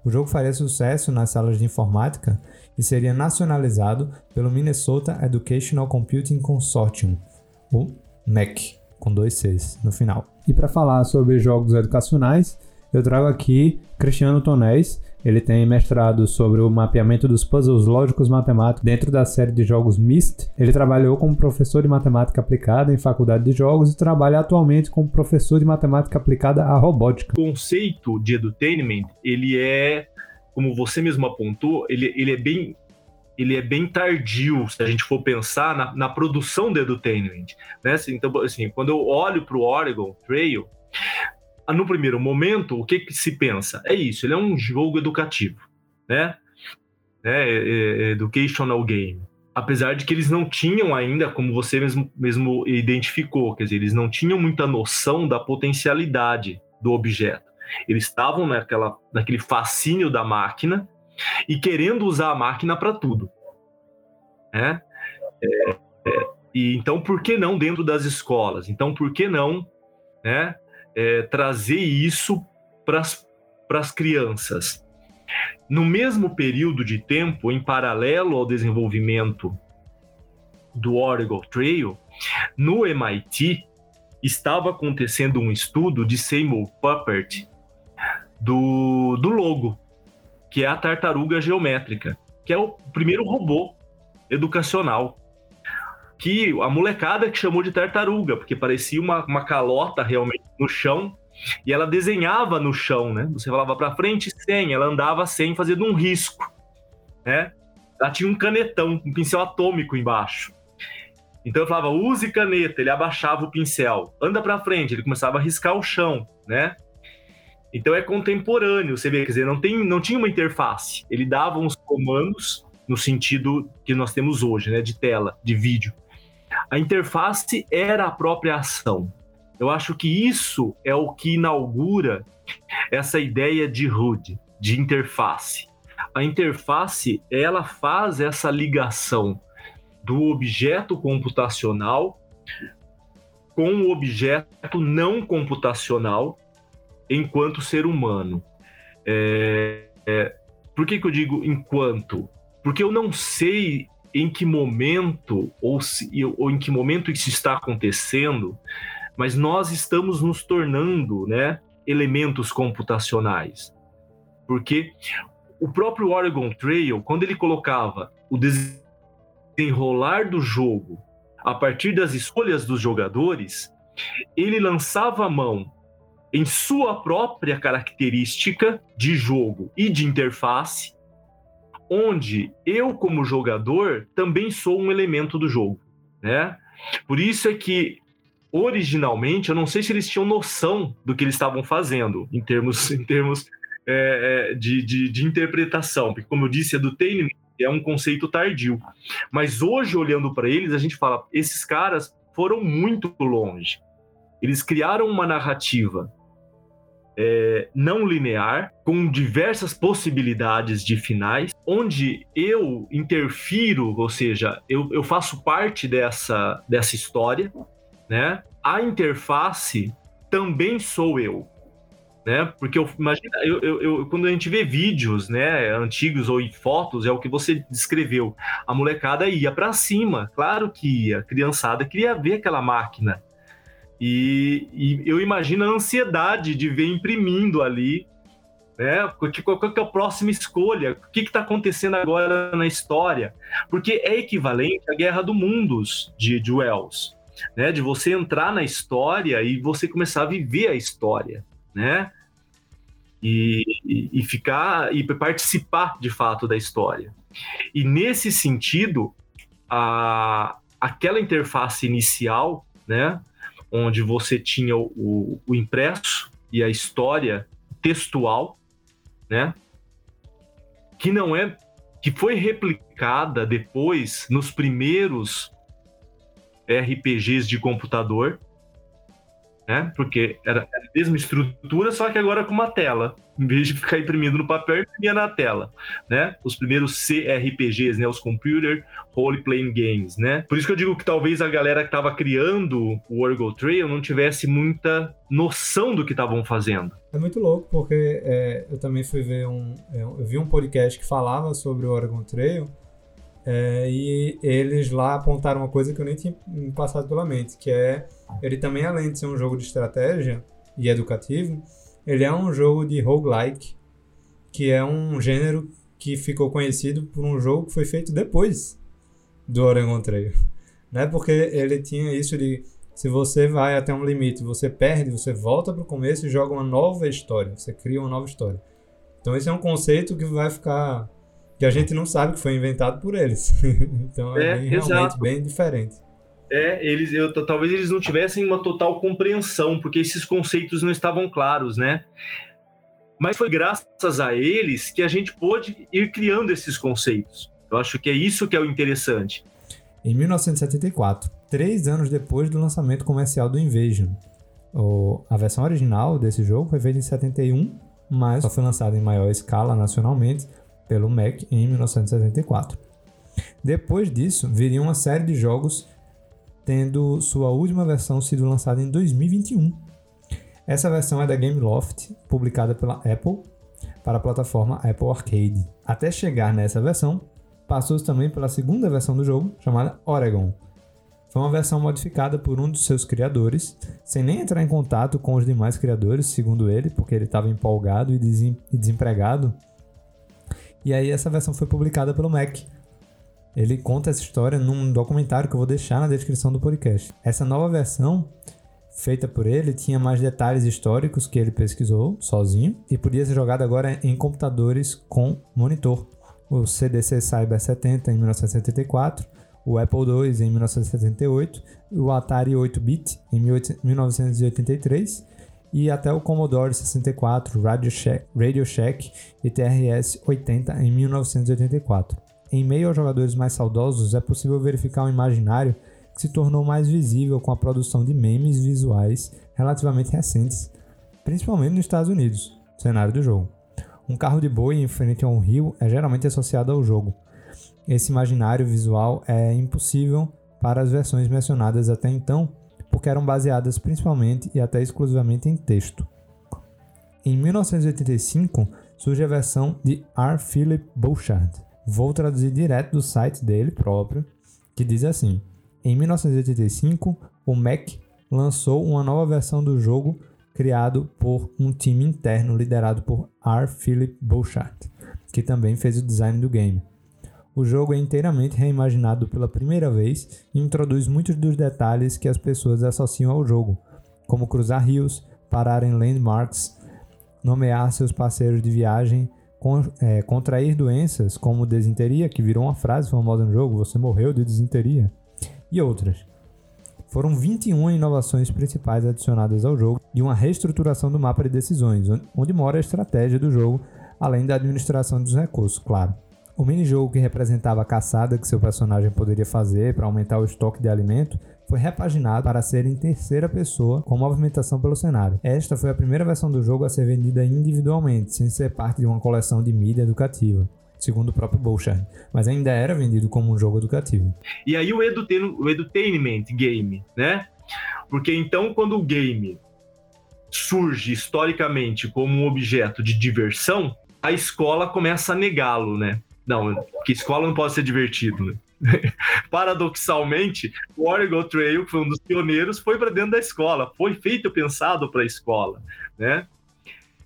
O jogo faria sucesso nas salas de informática e seria nacionalizado pelo Minnesota Educational Computing Consortium, o MEC, com dois Cs no final. E para falar sobre jogos educacionais, eu trago aqui Cristiano Tonés. Ele tem mestrado sobre o mapeamento dos puzzles lógicos matemáticos dentro da série de jogos MIST. Ele trabalhou como professor de matemática aplicada em faculdade de jogos e trabalha atualmente como professor de matemática aplicada à robótica. O conceito de edutainment, ele é, como você mesmo apontou, ele, ele é bem ele é bem tardio, se a gente for pensar na, na produção do edutainment. Né? Então, assim, quando eu olho para o Oregon Trail, no primeiro momento, o que, que se pensa? É isso, ele é um jogo educativo, né? né? É, é, educational game. Apesar de que eles não tinham ainda, como você mesmo, mesmo identificou, quer dizer, eles não tinham muita noção da potencialidade do objeto. Eles estavam naquela, naquele fascínio da máquina e querendo usar a máquina para tudo. Né? É, é, e então, por que não dentro das escolas? Então, por que não né, é, trazer isso para as crianças. No mesmo período de tempo, em paralelo ao desenvolvimento do Oregon Trail, no MIT estava acontecendo um estudo de Seymour Papert do, do logo, que é a tartaruga geométrica, que é o primeiro robô educacional que a molecada que chamou de tartaruga, porque parecia uma, uma calota realmente no chão, e ela desenhava no chão, né? Você falava para frente sem, ela andava sem, fazendo um risco, né? Ela tinha um canetão, um pincel atômico embaixo. Então eu falava, use caneta, ele abaixava o pincel. Anda para frente, ele começava a riscar o chão, né? Então é contemporâneo, você vê, quer dizer, não, tem, não tinha uma interface. Ele dava uns comandos no sentido que nós temos hoje, né? De tela, de vídeo. A interface era a própria ação. Eu acho que isso é o que inaugura essa ideia de HUD, de interface. A interface, ela faz essa ligação do objeto computacional com o objeto não computacional enquanto ser humano. É, é, por que, que eu digo enquanto? Porque eu não sei em que momento ou, se, ou em que momento isso está acontecendo, mas nós estamos nos tornando, né, elementos computacionais. Porque o próprio Oregon Trail, quando ele colocava o desenrolar do jogo a partir das escolhas dos jogadores, ele lançava a mão em sua própria característica de jogo e de interface onde eu, como jogador, também sou um elemento do jogo, né? Por isso é que originalmente eu não sei se eles tinham noção do que eles estavam fazendo em termos, em termos é, é de, de, de, interpretação, porque como eu disse, edutainment é um conceito tardio. Mas hoje, olhando para eles, a gente fala, esses caras foram muito longe. Eles criaram uma narrativa é, não linear, com diversas possibilidades de finais, onde eu interfiro, ou seja, eu, eu faço parte dessa, dessa história, né? A interface também sou eu. Né? Porque eu imagina, eu, eu, eu, quando a gente vê vídeos, né, antigos ou fotos, é o que você descreveu. A molecada ia para cima, claro que ia. A criançada queria ver aquela máquina, e, e eu imagino a ansiedade de ver imprimindo ali né? Qual, qual, é a próxima escolha? O que está acontecendo agora na história? Porque é equivalente à Guerra do Mundos de, de Wells, né? De você entrar na história e você começar a viver a história, né? E, e, e ficar e participar de fato da história. E nesse sentido, a, aquela interface inicial, né? Onde você tinha o, o impresso e a história textual, né? Que não é que foi replicada depois nos primeiros RPGs de computador, né? Porque era a mesma estrutura, só que agora com uma tela. Em vez de ficar imprimindo no papel, imprimia na tela, né? Os primeiros CRPGs, né? Os Computer Role Playing Games, né? Por isso que eu digo que talvez a galera que estava criando o Orgo Trail não tivesse muita noção do que estavam fazendo. É muito louco, porque é, eu também fui ver um... é, Eu vi um podcast que falava sobre o Oregon Trail é, e eles lá apontaram uma coisa que eu nem tinha passado pela mente, que é ele também, além de ser um jogo de estratégia e educativo, ele é um jogo de roguelike, que é um gênero que ficou conhecido por um jogo que foi feito depois do Oregon Trail. Né? Porque ele tinha isso de se você vai até um limite, você perde, você volta para o começo e joga uma nova história, você cria uma nova história. Então esse é um conceito que vai ficar que a gente não sabe que foi inventado por eles. então é, É, bem, realmente bem diferente. É, eles, eu, talvez eles não tivessem uma total compreensão, porque esses conceitos não estavam claros, né? Mas foi graças a eles que a gente pôde ir criando esses conceitos. Eu acho que é isso que é o interessante. Em 1974, três anos depois do lançamento comercial do Invasion. A versão original desse jogo foi feita em 71, mas só foi lançada em maior escala nacionalmente pelo Mac em 1974. Depois disso, viria uma série de jogos, tendo sua última versão sido lançada em 2021. Essa versão é da Gameloft, publicada pela Apple para a plataforma Apple Arcade. Até chegar nessa versão, passou também pela segunda versão do jogo, chamada Oregon. Foi uma versão modificada por um dos seus criadores, sem nem entrar em contato com os demais criadores, segundo ele, porque ele estava empolgado e desempregado. E aí essa versão foi publicada pelo Mac. Ele conta essa história num documentário que eu vou deixar na descrição do podcast. Essa nova versão, feita por ele, tinha mais detalhes históricos que ele pesquisou sozinho e podia ser jogada agora em computadores com monitor. O CDC Cyber 70 em 1974, o Apple II em 1978, o Atari 8-bit em 18- 1983 e até o Commodore 64, Radio Shack, Radio Shack e TRS-80 em 1984. Em meio aos jogadores mais saudosos, é possível verificar um imaginário que se tornou mais visível com a produção de memes visuais relativamente recentes, principalmente nos Estados Unidos, cenário do jogo. Um carro de boi em frente a um rio é geralmente associado ao jogo. Esse imaginário visual é impossível para as versões mencionadas até então, porque eram baseadas principalmente e até exclusivamente em texto. Em 1985 surge a versão de R. Philip Bouchard. Vou traduzir direto do site dele próprio, que diz assim: Em 1985, o Mac lançou uma nova versão do jogo criado por um time interno liderado por R. Philip Bouchard, que também fez o design do game. O jogo é inteiramente reimaginado pela primeira vez e introduz muitos dos detalhes que as pessoas associam ao jogo, como cruzar rios, parar em landmarks, nomear seus parceiros de viagem, é, contrair doenças como desinteria, que virou uma frase famosa no jogo, você morreu de desinteria, e outras. Foram 21 inovações principais adicionadas ao jogo e uma reestruturação do mapa de decisões, on- onde mora a estratégia do jogo, além da administração dos recursos, claro. O minijogo que representava a caçada que seu personagem poderia fazer para aumentar o estoque de alimento foi repaginado para ser em terceira pessoa com movimentação pelo cenário. Esta foi a primeira versão do jogo a ser vendida individualmente, sem ser parte de uma coleção de mídia educativa, segundo o próprio Bouchard, mas ainda era vendido como um jogo educativo. E aí o, edutainment, o edutainment game, né? Porque então quando o game surge historicamente como um objeto de diversão, a escola começa a negá-lo, né? Não, que escola não pode ser divertido, né? Paradoxalmente, o Oregon Trail, que foi um dos pioneiros, foi para dentro da escola, foi feito pensado para a escola, né?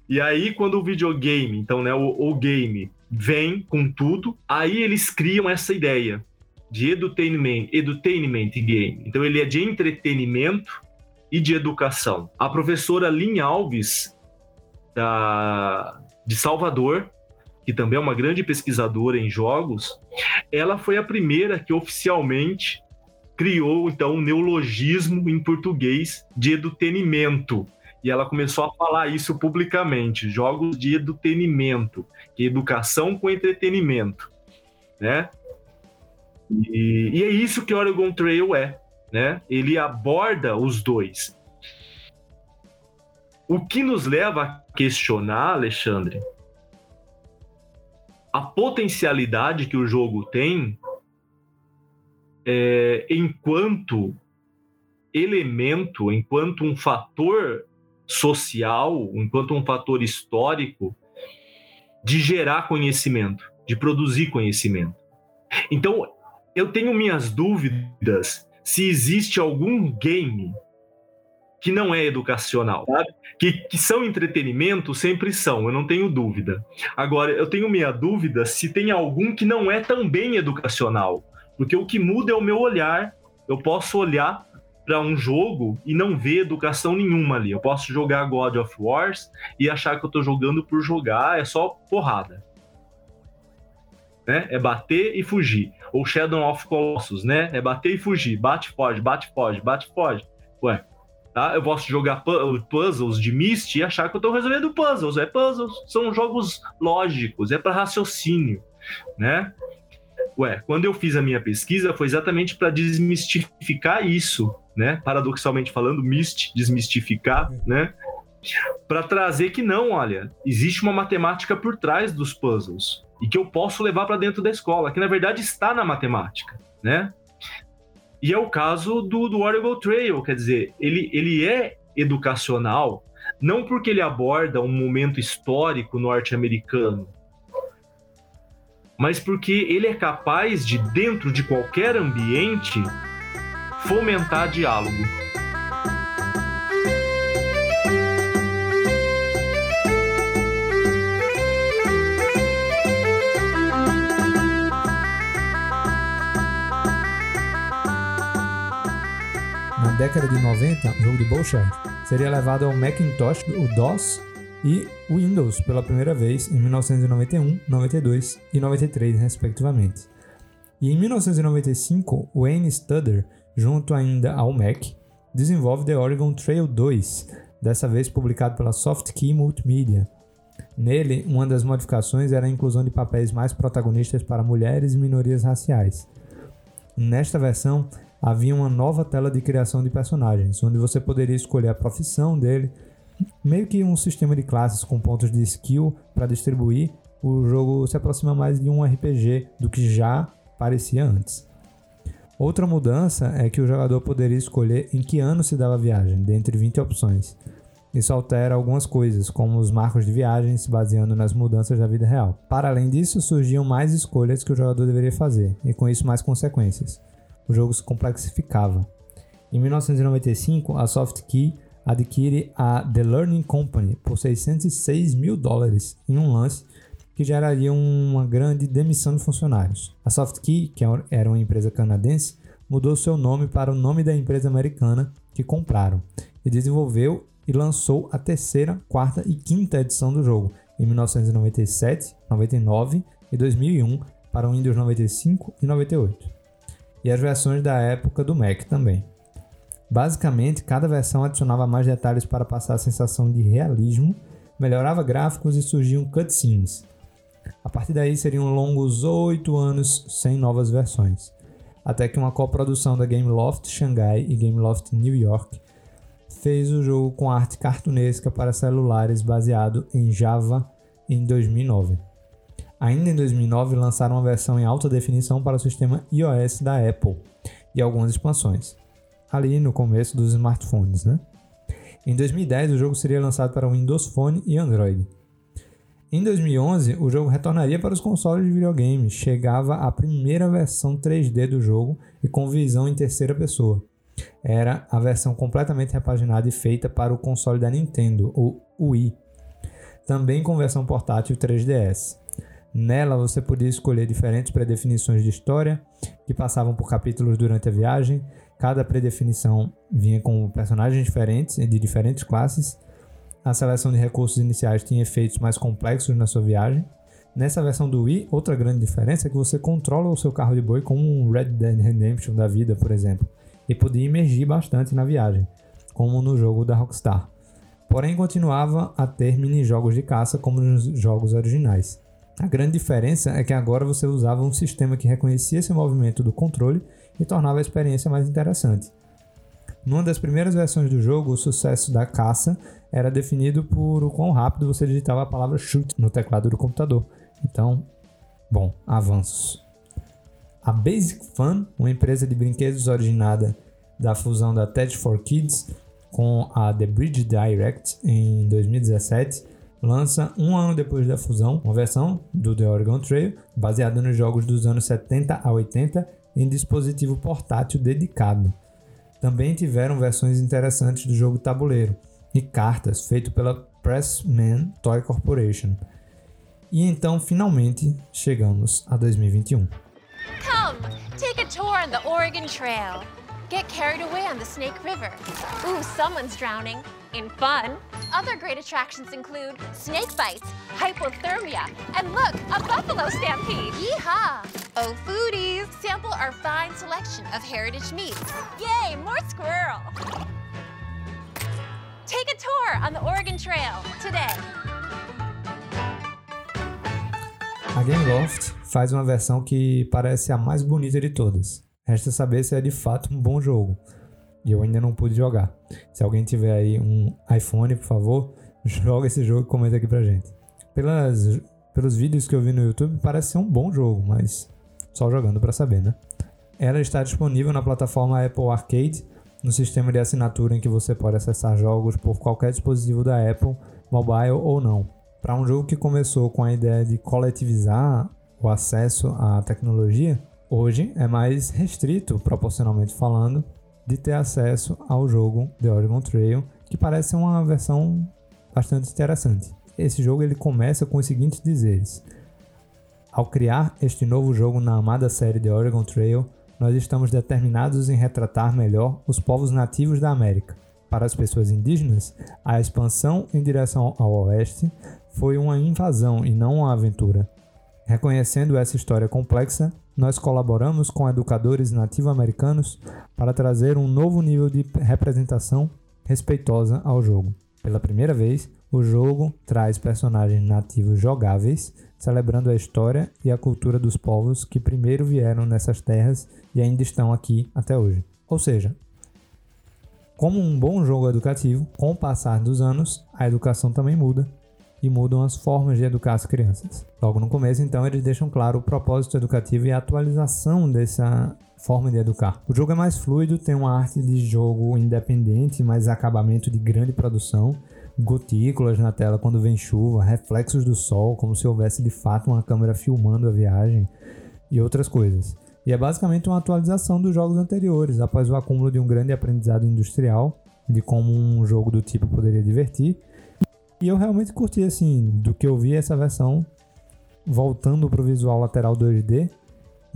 E aí, quando o videogame, então, né, o, o game vem com tudo, aí eles criam essa ideia de edutainment, edutainment game. Então, ele é de entretenimento e de educação. A professora Lin Alves, da, de Salvador, que também é uma grande pesquisadora em jogos, ela foi a primeira que oficialmente criou então um neologismo em português de edutainment. E ela começou a falar isso publicamente, jogos de edutainment, que é educação com entretenimento, né? E, e é isso que Oregon Trail é, né? Ele aborda os dois. O que nos leva a questionar, Alexandre, a potencialidade que o jogo tem é, enquanto elemento, enquanto um fator social, enquanto um fator histórico de gerar conhecimento, de produzir conhecimento. Então, eu tenho minhas dúvidas se existe algum game que não é educacional, sabe? Que, que são entretenimento, sempre são, eu não tenho dúvida. Agora, eu tenho minha dúvida se tem algum que não é também educacional, porque o que muda é o meu olhar. Eu posso olhar para um jogo e não ver educação nenhuma ali. Eu posso jogar God of Wars e achar que eu estou jogando por jogar, é só porrada. Né? É bater e fugir. Ou Shadow of Colossus, né? É bater e fugir. Bate, foge, bate, foge, bate, foge. Ué, tá? Eu posso jogar puzzles de Myst e achar que eu estou resolvendo puzzles. É puzzles, são jogos lógicos, é para raciocínio, né? Ué, quando eu fiz a minha pesquisa foi exatamente para desmistificar isso, né? Paradoxalmente falando, mist, desmistificar, né? Para trazer que não, olha, existe uma matemática por trás dos puzzles e que eu posso levar para dentro da escola, que na verdade está na matemática, né? E é o caso do, do Oregon Trail, quer dizer, ele, ele é educacional, não porque ele aborda um momento histórico norte-americano, mas porque ele é capaz de, dentro de qualquer ambiente, fomentar diálogo. Década de 90, o jogo de Bouchard seria levado ao Macintosh, o DOS e Windows pela primeira vez em 1991, 92 e 93, respectivamente. E em 1995, Wayne Studder, junto ainda ao Mac, desenvolve The Oregon Trail 2, dessa vez publicado pela Softkey Multimedia. Nele, uma das modificações era a inclusão de papéis mais protagonistas para mulheres e minorias raciais. Nesta versão, havia uma nova tela de criação de personagens, onde você poderia escolher a profissão dele, meio que um sistema de classes com pontos de skill para distribuir, o jogo se aproxima mais de um RPG do que já parecia antes. Outra mudança é que o jogador poderia escolher em que ano se dava a viagem, dentre 20 opções. Isso altera algumas coisas, como os marcos de viagem se baseando nas mudanças da vida real. Para além disso, surgiam mais escolhas que o jogador deveria fazer, e com isso mais consequências. O jogo se complexificava. Em 1995, a Softkey adquire a The Learning Company por 606 mil dólares em um lance que geraria uma grande demissão de funcionários. A Softkey, que era uma empresa canadense, mudou seu nome para o nome da empresa americana que compraram e desenvolveu e lançou a terceira, quarta e quinta edição do jogo em 1997, 99 e 2001 para o Windows 95 e 98. E as versões da época do Mac também. Basicamente, cada versão adicionava mais detalhes para passar a sensação de realismo, melhorava gráficos e surgiam cutscenes. A partir daí seriam longos oito anos sem novas versões, até que uma coprodução da Gameloft Shanghai e Gameloft New York fez o jogo com arte cartunesca para celulares baseado em Java em 2009. Ainda em 2009 lançaram uma versão em alta definição para o sistema iOS da Apple e algumas expansões ali no começo dos smartphones, né? Em 2010, o jogo seria lançado para Windows Phone e Android. Em 2011, o jogo retornaria para os consoles de videogame, chegava a primeira versão 3D do jogo e com visão em terceira pessoa. Era a versão completamente repaginada e feita para o console da Nintendo, o Wii, também com versão portátil 3DS. Nela você podia escolher diferentes predefinições de história que passavam por capítulos durante a viagem, Cada predefinição vinha com personagens diferentes e de diferentes classes. A seleção de recursos iniciais tinha efeitos mais complexos na sua viagem. Nessa versão do Wii, outra grande diferença é que você controla o seu carro de boi como um Red Dead Redemption da vida, por exemplo, e podia emergir bastante na viagem, como no jogo da Rockstar. Porém, continuava a ter mini-jogos de caça como nos jogos originais. A grande diferença é que agora você usava um sistema que reconhecia esse movimento do controle e tornava a experiência mais interessante. Numa das primeiras versões do jogo, o sucesso da caça era definido por o quão rápido você digitava a palavra shoot no teclado do computador. Então, bom, avanços. A Basic Fun, uma empresa de brinquedos originada da fusão da Tech for Kids com a The Bridge Direct em 2017, lança um ano depois da fusão uma versão do The Oregon Trail baseada nos jogos dos anos 70 a 80 em dispositivo portátil dedicado. Também tiveram versões interessantes do jogo tabuleiro e cartas feito pela Pressman Toy Corporation. E então finalmente chegamos a 2021. Come, take a tour on the Oregon Trail. Get carried away on the Snake River. Ooh, someone's drowning. In fun. Other great attractions include snake bites, hypothermia, and look, a buffalo stampede. Yeehaw! Oh, foodies, sample our fine selection of heritage meats. Yay, more squirrel! Take a tour on the Oregon Trail today. A Game Loft faz uma versão que parece a mais bonita de todas. Resta saber se é de fato um bom jogo. E eu ainda não pude jogar. Se alguém tiver aí um iPhone, por favor, joga esse jogo e comenta aqui pra gente. Pelas, pelos vídeos que eu vi no YouTube, parece ser um bom jogo, mas só jogando para saber, né? Ela está disponível na plataforma Apple Arcade, no sistema de assinatura em que você pode acessar jogos por qualquer dispositivo da Apple, mobile ou não. Para um jogo que começou com a ideia de coletivizar o acesso à tecnologia, hoje é mais restrito, proporcionalmente falando, de ter acesso ao jogo The Oregon Trail, que parece uma versão bastante interessante. Esse jogo ele começa com os seguintes dizeres: Ao criar este novo jogo na amada série The Oregon Trail, nós estamos determinados em retratar melhor os povos nativos da América. Para as pessoas indígenas, a expansão em direção ao oeste foi uma invasão e não uma aventura. Reconhecendo essa história complexa, nós colaboramos com educadores nativo-americanos para trazer um novo nível de representação respeitosa ao jogo. Pela primeira vez, o jogo traz personagens nativos jogáveis, celebrando a história e a cultura dos povos que primeiro vieram nessas terras e ainda estão aqui até hoje. Ou seja, como um bom jogo educativo, com o passar dos anos, a educação também muda e mudam as formas de educar as crianças. Logo no começo, então, eles deixam claro o propósito educativo e a atualização dessa forma de educar. O jogo é mais fluido, tem uma arte de jogo independente, mais acabamento de grande produção, gotículas na tela quando vem chuva, reflexos do sol, como se houvesse de fato uma câmera filmando a viagem e outras coisas. E é basicamente uma atualização dos jogos anteriores, após o acúmulo de um grande aprendizado industrial de como um jogo do tipo poderia divertir e eu realmente curti, assim, do que eu vi essa versão voltando para o visual lateral 2D,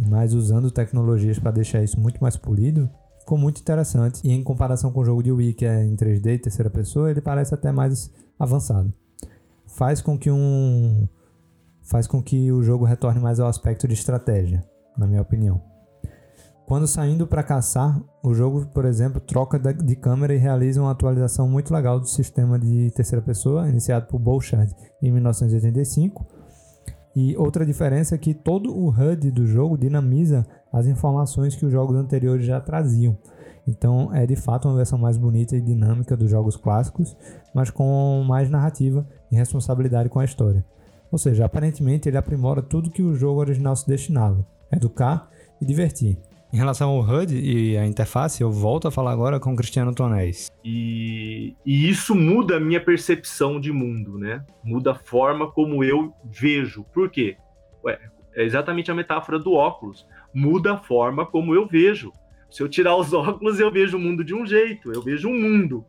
mas usando tecnologias para deixar isso muito mais polido, ficou muito interessante. E em comparação com o jogo de Wii, que é em 3D e terceira pessoa, ele parece até mais avançado. Faz com que um faz com que o jogo retorne mais ao aspecto de estratégia, na minha opinião. Quando saindo para caçar, o jogo, por exemplo, troca de câmera e realiza uma atualização muito legal do sistema de terceira pessoa, iniciado por Bouchard em 1985. E outra diferença é que todo o HUD do jogo dinamiza as informações que os jogos anteriores já traziam. Então é de fato uma versão mais bonita e dinâmica dos jogos clássicos, mas com mais narrativa e responsabilidade com a história. Ou seja, aparentemente ele aprimora tudo que o jogo original se destinava: educar e divertir. Em relação ao HUD e a interface, eu volto a falar agora com o Cristiano Tonés. E, e, isso muda a minha percepção de mundo, né? Muda a forma como eu vejo. Por quê? Ué, é exatamente a metáfora do óculos. Muda a forma como eu vejo. Se eu tirar os óculos, eu vejo o mundo de um jeito. Eu vejo um mundo.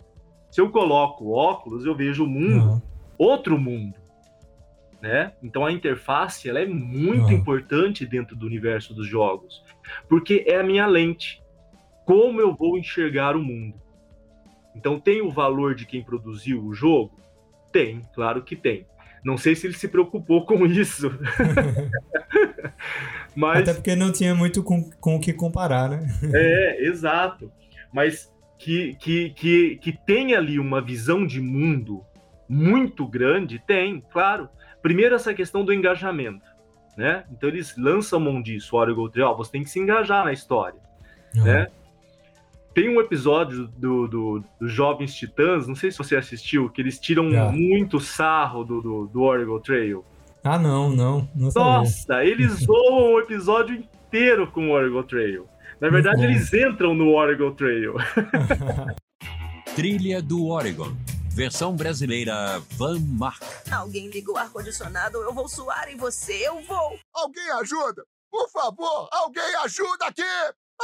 Se eu coloco óculos, eu vejo o mundo, uhum. outro mundo. Né? Então a interface ela é muito uhum. importante dentro do universo dos jogos porque é a minha lente. Como eu vou enxergar o mundo? Então, tem o valor de quem produziu o jogo? Tem, claro que tem. Não sei se ele se preocupou com isso. Mas... Até porque não tinha muito com, com o que comparar, né? é, exato. Mas que, que, que, que tem ali uma visão de mundo muito grande, tem, claro. Primeiro, essa questão do engajamento né? Então eles lançam mão disso, o Oregon Trail, você tem que se engajar na história, uhum. né? Tem um episódio do, do, do Jovens Titãs, não sei se você assistiu, que eles tiram Já. muito sarro do, do, do Oregon Trail. Ah, não, não. Não. Nossa, eles zoam o episódio inteiro com o Oregon Trail. Na verdade, eles entram no Oregon Trail. Trilha do Oregon. Versão brasileira Van Mark. Alguém liga o ar-condicionado, eu vou suar em você, eu vou! Alguém ajuda! Por favor, alguém ajuda aqui!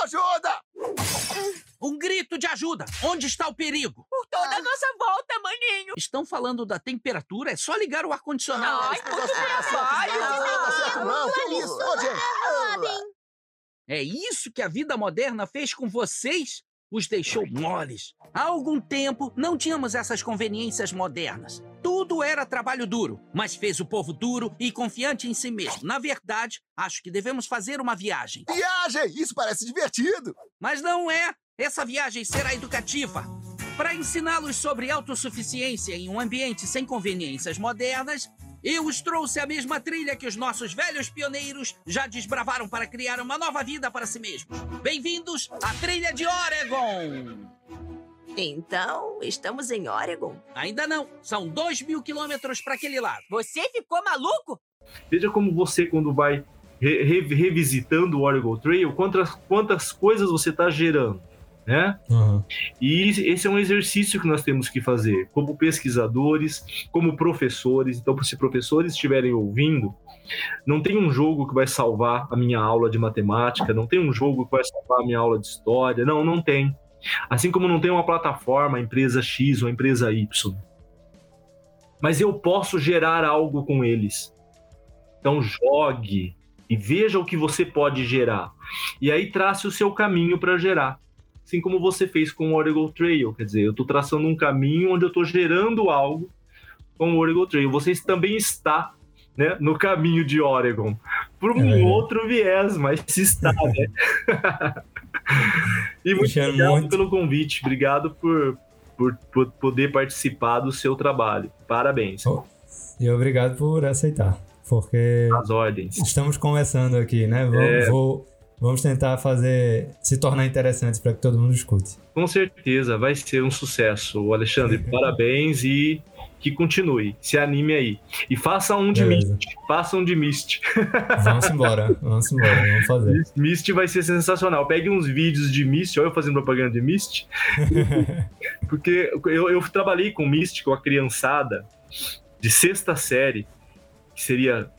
Ajuda! Um grito de ajuda! Onde está o perigo? Por toda a nossa volta, maninho! Estão falando da temperatura? É só ligar o ar-condicionado. Ai, muito trabalho! Não que isso? Ô, gente! É isso que a vida moderna fez com vocês? Os deixou moles. Há algum tempo não tínhamos essas conveniências modernas. Tudo era trabalho duro, mas fez o povo duro e confiante em si mesmo. Na verdade, acho que devemos fazer uma viagem. Viagem! Isso parece divertido! Mas não é. Essa viagem será educativa. Para ensiná-los sobre autossuficiência em um ambiente sem conveniências modernas, eu os trouxe a mesma trilha que os nossos velhos pioneiros já desbravaram para criar uma nova vida para si mesmos. Bem-vindos à Trilha de Oregon! Então, estamos em Oregon. Ainda não, são dois mil quilômetros para aquele lado. Você ficou maluco? Veja como você, quando vai re- re- revisitando o Oregon Trail, quantas, quantas coisas você está gerando, né? Aham. E esse é um exercício que nós temos que fazer, como pesquisadores, como professores. Então, se professores estiverem ouvindo, não tem um jogo que vai salvar a minha aula de matemática, não tem um jogo que vai salvar a minha aula de história. Não, não tem. Assim como não tem uma plataforma, a empresa X ou a empresa Y. Mas eu posso gerar algo com eles. Então, jogue e veja o que você pode gerar. E aí trace o seu caminho para gerar assim como você fez com o Oregon Trail. Quer dizer, eu estou traçando um caminho onde eu estou gerando algo com o Oregon Trail. Você também está né, no caminho de Oregon, por um É. outro viés, mas se está, né? e muito Cristiano, obrigado muito- pelo convite. Obrigado por, por, por poder participar do seu trabalho. Parabéns. Oh. E obrigado por aceitar. Porque As ordens. estamos conversando aqui, né? Vamos, É. vou- vamos tentar fazer se tornar interessante para que todo mundo escute. Com certeza, vai ser um sucesso. Alexandre, parabéns e que continue. Se anime aí. E faça um de Beleza. Mist. Faça um de Mist. Vamos embora, vamos embora, vamos fazer. Mist vai ser sensacional. Pegue uns vídeos de Mist, olha eu fazendo propaganda de Mist. Porque eu, eu trabalhei com Mist, com a criançada de sexta série, que seria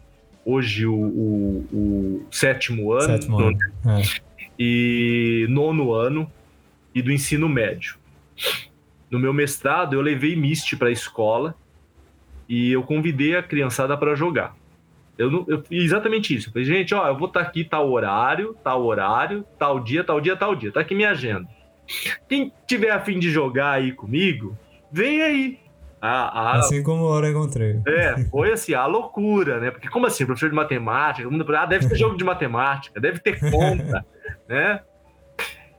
hoje o, o- o sétimo ano, Sétimo ano. É. e nono ano e do ensino médio. No meu mestrado, eu levei Mist para a escola e eu convidei a criançada para jogar. Eu, não, eu exatamente isso. Eu falei, gente, ó, eu vou estar aqui tal horário, tal horário, tal dia, tal dia, tal dia. Tá aqui minha agenda. Quem tiver afim de jogar aí comigo, vem aí. Assim como o Oregon Trail. é, foi assim, a loucura, né? Porque como assim, professor de matemática, todo mundo, ah, deve ter jogo de matemática, deve ter conta, né?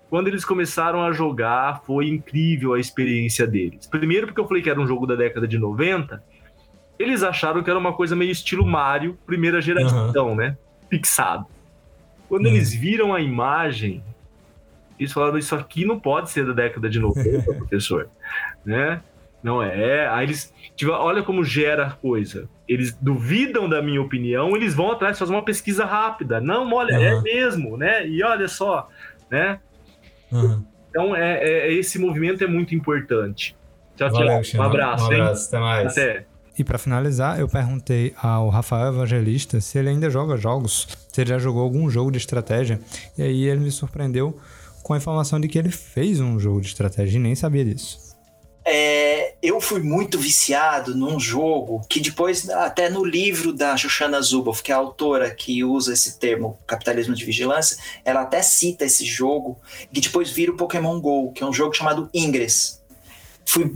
Quando eles começaram a jogar, foi incrível a experiência deles. Primeiro porque eu falei que era um jogo da década de 90, eles acharam que era uma coisa meio estilo Mario, primeira geração, né? Pixado. Quando Uhum. eles viram a imagem, eles falaram, isso aqui não pode ser da década de 90, professor, né? Não é. Aí eles. Tipo, olha como gera a coisa. Eles duvidam da minha opinião, eles vão atrás fazer uma pesquisa rápida. Não, olha, é Aham. mesmo, né? E olha só, né? Aham. Então, é, é- esse movimento é muito importante. Tchau, tchau. Valeu, um Cristiano. abraço, Um hein? abraço, até mais. Até. E pra finalizar, eu perguntei ao Rafael Evangelista se ele ainda joga jogos, se ele já jogou algum jogo de estratégia. E aí ele me surpreendeu com a informação de que ele fez um jogo de estratégia e nem sabia disso. É, eu fui muito viciado num jogo que depois, até no livro da Shoshana Zuboff, que é a autora que usa esse termo capitalismo de vigilância, ela até cita esse jogo, que depois vira o Pokémon GO, que é um jogo chamado Ingress. Fui,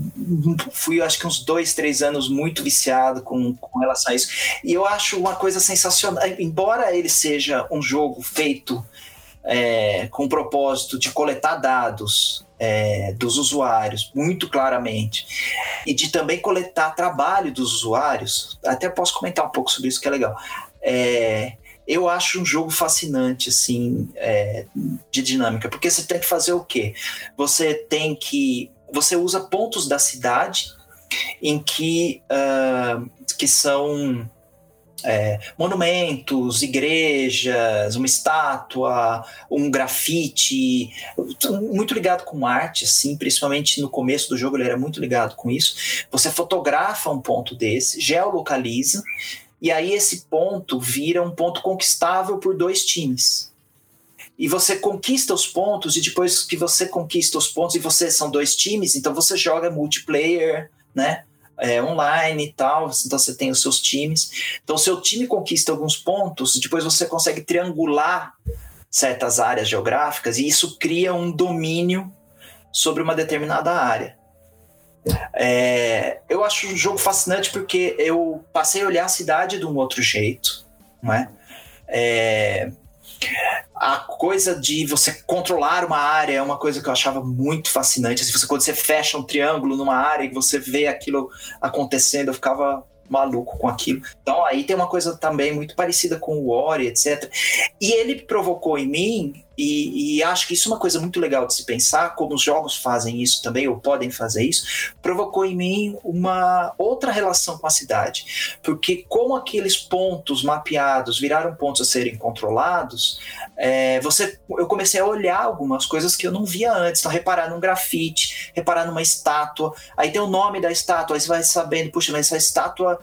fui acho que uns dois, três anos muito viciado com, com relação a isso. E eu acho uma coisa sensacional. Embora ele seja um jogo feito é, com o propósito de coletar dados é, dos usuários muito claramente e de também coletar trabalho dos usuários, até posso comentar um pouco sobre isso que é legal. É, eu acho um jogo fascinante, assim, é, de dinâmica, porque você tem que fazer o quê? Você tem que. Você usa pontos da cidade em que, uh, que são é, monumentos, igrejas, uma estátua, um grafite, muito ligado com arte, assim, principalmente no começo do jogo ele era muito ligado com isso. Você fotografa um ponto desse, geolocaliza, e aí esse ponto vira um ponto conquistável por dois times. E você conquista os pontos, e depois que você conquista os pontos, e você são dois times, então você joga multiplayer, né? É, online e tal, então você tem os seus times. Então, seu time conquista alguns pontos, depois você consegue triangular certas áreas geográficas, e isso cria um domínio sobre uma determinada área. É, eu acho o jogo fascinante porque eu passei a olhar a cidade de um outro jeito, não é? é a coisa de você controlar uma área é uma coisa que eu achava muito fascinante. Assim, você, quando você fecha um triângulo numa área e você vê aquilo acontecendo, eu ficava maluco com aquilo. Então aí tem uma coisa também muito parecida com o Ori, etc. E ele provocou em mim, e, e, acho que isso é uma coisa muito legal de se pensar, como os jogos fazem isso também, ou podem fazer isso, provocou em mim uma outra relação com a cidade. Porque como aqueles pontos mapeados viraram pontos a serem controlados, é, você, eu comecei a olhar algumas coisas que eu não via antes. Então, reparar num grafite, reparar numa estátua, aí tem o nome da estátua, aí você vai sabendo, puxa, mas essa estátua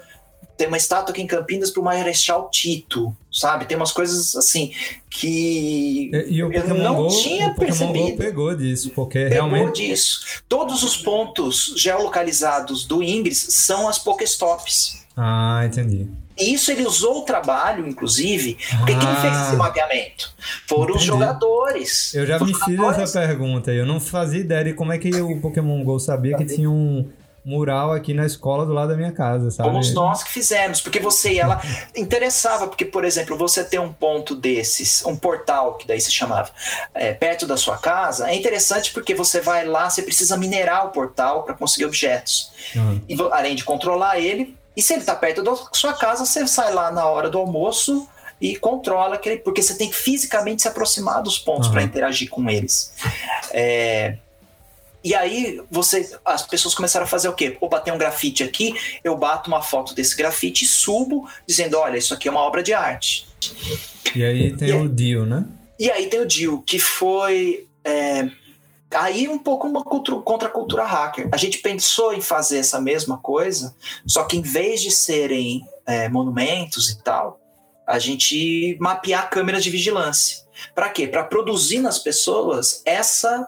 tem uma estátua aqui em Campinas para o Marechal Tito, sabe? Tem umas coisas assim que e, e o eu não Go, tinha o Pokémon percebido. Go pegou disso, porque Pegou realmente disso. Todos os pontos geolocalizados do Ingress são as Pokéstops. Ah, entendi. E isso ele usou o trabalho, inclusive. Porque quem Ah. fez esse mapeamento? Foram os Entendi. jogadores. Eu já Os me fiz essa pergunta. Eu não fazia ideia de como é que o Pokémon GO sabia que tinha um mural aqui na escola do lado da minha casa, sabe? Fomos nós que fizemos, porque você ia lá. Interessava, porque, por exemplo, você ter um ponto desses, um portal, que daí se chamava, é, perto da sua casa, é interessante porque você vai lá, você precisa minerar o portal para conseguir objetos. Uhum. E, além de controlar ele, e se ele está perto da sua casa, você sai lá na hora do almoço e controla aquele, porque você tem que fisicamente se aproximar dos pontos Uhum. para interagir com eles. É, e aí você, as pessoas começaram a fazer o quê? Opa, tem um grafite aqui, eu bato uma foto desse grafite e subo dizendo, olha, isso aqui é uma obra de arte. E aí tem E- o Dio, né? E aí tem o Dio, que foi é, aí um pouco uma cultu- contra a cultura hacker. A gente pensou em fazer essa mesma coisa, só que em vez de serem é, monumentos e tal, a gente mapear câmeras de vigilância. Para quê? Para produzir nas pessoas essa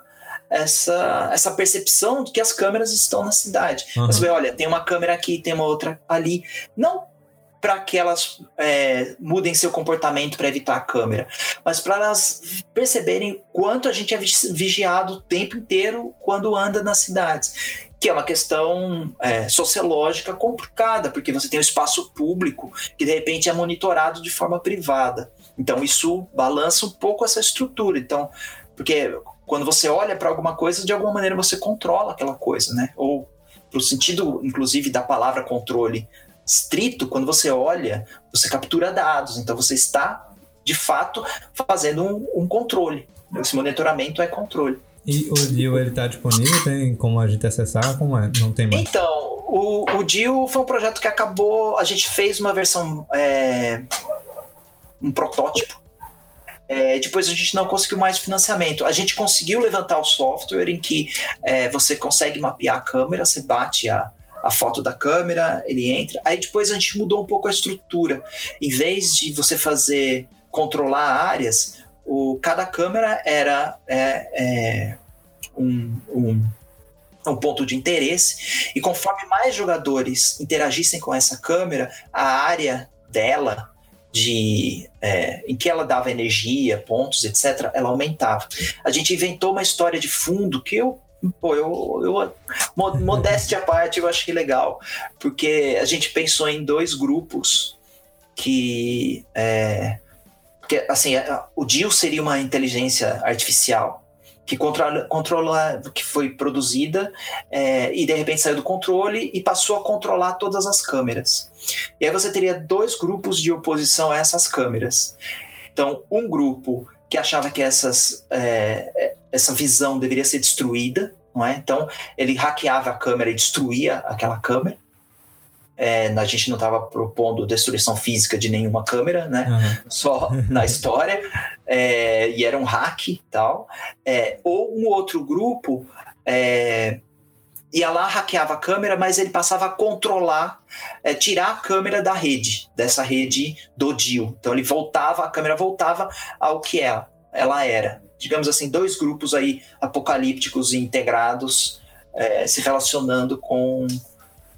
essa, essa percepção de que as câmeras estão na cidade. Uhum. Você vê, olha, tem uma câmera aqui, tem uma outra ali. Não para que elas é, mudem seu comportamento para evitar a câmera, mas para elas perceberem quanto a gente é vi- vigiado o tempo inteiro quando anda nas cidades. Que é uma questão é, sociológica complicada, porque você tem o espaço público que de repente é monitorado de forma privada. Então isso balança um pouco essa estrutura. Então, porque quando você olha para alguma coisa, de alguma maneira você controla aquela coisa, né? Ou pro sentido, inclusive, da palavra controle estrito, quando você olha, você captura dados. Então você está, de fato, fazendo um, um controle. Esse monitoramento é controle. E o Dio, ele tá disponível? Tem como a gente acessar? Como é? Não tem mais. Então, o, o DIL foi um projeto que acabou. A gente fez uma versão. é, um protótipo. É, depois a gente não conseguiu mais financiamento. A gente conseguiu levantar o software em que é, você consegue mapear a câmera, você bate a, a foto da câmera, ele entra. Aí depois a gente mudou um pouco a estrutura. Em vez de você fazer controlar áreas, o, cada câmera era é, é, um, um um ponto de interesse, e conforme mais jogadores interagissem com essa câmera, a área dela, de é, em que ela dava energia, pontos, etc., ela aumentava. A gente inventou uma história de fundo que eu. Pô, eu, eu mo- modéstia à parte, eu achei legal, porque a gente pensou em dois grupos que. É, porque, assim, o Dio seria uma inteligência artificial que controla, controla que foi produzida é, e de repente saiu do controle e passou a controlar todas as câmeras. E aí você teria dois grupos de oposição a essas câmeras. Então, um grupo que achava que essas, é, essa visão deveria ser destruída, não é? Então, ele hackeava a câmera e destruía aquela câmera. É, a gente não estava propondo destruição física de nenhuma câmera, né? Uhum. Só na história. É, e era um hack e tal. É, ou um outro grupo é, ia lá, hackeava a câmera, mas ele passava a controlar, é, tirar a câmera da rede, dessa rede do DIL. Então ele voltava, a câmera voltava ao que ela, ela era. Digamos assim, dois grupos aí apocalípticos e integrados é, se relacionando com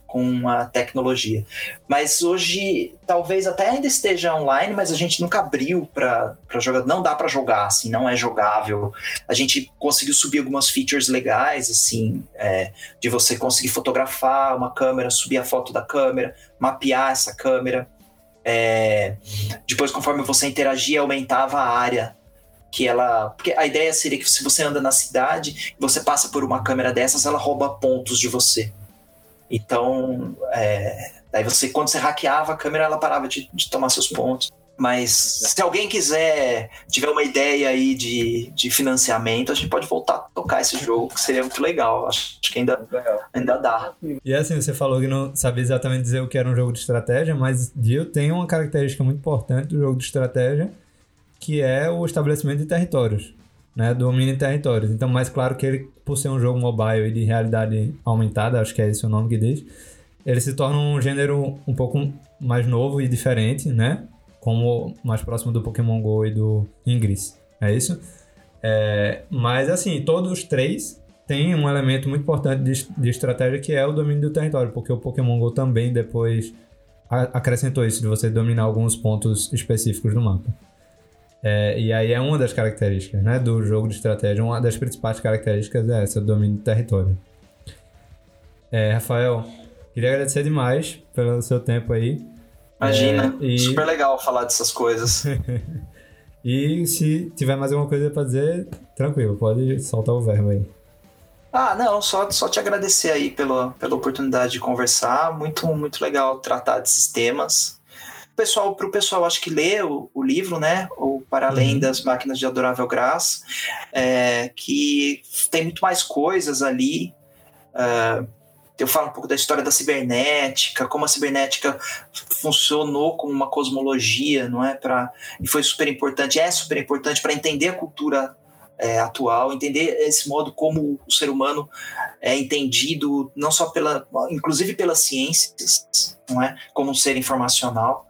com a tecnologia. Mas hoje, talvez até ainda esteja online, mas a gente nunca abriu para jogar. Não dá para jogar, assim, não é jogável. A gente conseguiu subir algumas features legais, assim, é, de você conseguir fotografar uma câmera, subir a foto da câmera, mapear essa câmera. É, depois, conforme você interagia, aumentava a área que ela. Porque a ideia seria que se você anda na cidade você passa por uma câmera dessas, ela rouba pontos de você. Então, é, daí você, quando você hackeava a câmera, ela parava de, de tomar seus pontos. Mas se alguém quiser, tiver uma ideia aí de, de financiamento, a gente pode voltar a tocar esse jogo, que seria muito legal. Acho, acho que ainda, ainda dá. E assim, você falou que não sabia exatamente dizer o que era um jogo de estratégia, mas Dio tem uma característica muito importante do jogo de estratégia, que é o estabelecimento de territórios né, de territórios. Então, mais claro que ele, por ser um jogo mobile e de realidade aumentada, acho que é esse o nome que diz, ele se torna um gênero um pouco mais novo e diferente, né? Como mais próximo do Pokémon GO e do Ingress. É isso? É, mas, assim, todos os três têm um elemento muito importante de, de estratégia que é o domínio do território, porque o Pokémon GO também depois acrescentou isso, de você dominar alguns pontos específicos do mapa. É, e aí é uma das características né, do jogo de estratégia, uma das principais características é essa, o domínio do território. É, Rafael, queria agradecer demais pelo seu tempo aí. Imagina, é, e... super legal falar dessas coisas. e se tiver mais alguma coisa para dizer, tranquilo, pode soltar o verbo aí. Ah, não, só, só te agradecer aí pela, pela oportunidade de conversar. Muito, muito legal tratar desses temas pessoal, para o pessoal, acho que ler o, o, livro, né? Ou Para Além uhum. das Máquinas de Adorável Graça, é, que tem muito mais coisas ali. Uh, eu falo um pouco da história da cibernética, como a cibernética funcionou como uma cosmologia, não é? Pra, e foi super importante, é super importante para entender a cultura é, atual, entender esse modo como o ser humano é entendido, não só pela, inclusive pelas ciências, não é, como um ser informacional.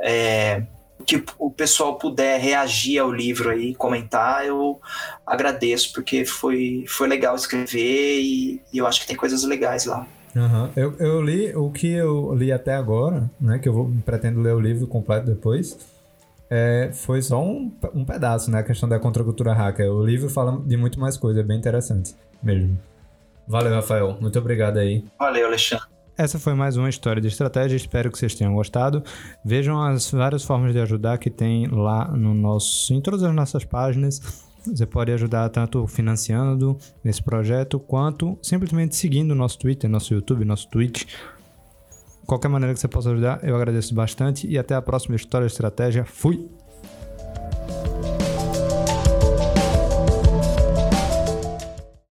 É, que o pessoal puder reagir ao livro aí, comentar, eu agradeço, porque foi, foi legal escrever e, e eu acho que tem coisas legais lá. Uhum. Eu, eu li o que eu li até agora, né? Que eu vou, pretendo ler o livro completo depois é, foi só um, um pedaço, né? A questão da contracultura hacker. O livro fala de muito mais coisa, é bem interessante mesmo. Valeu, Rafael. Muito obrigado aí. Valeu, Alexandre. Essa foi mais uma história de estratégia. Espero que vocês tenham gostado. Vejam as várias formas de ajudar que tem lá no nosso, em todas as nossas páginas. Você pode ajudar tanto financiando esse projeto quanto simplesmente seguindo o nosso Twitter, nosso YouTube, nosso Twitch Qualquer maneira que você possa ajudar, eu agradeço bastante e até a próxima História Estratégia. Fui!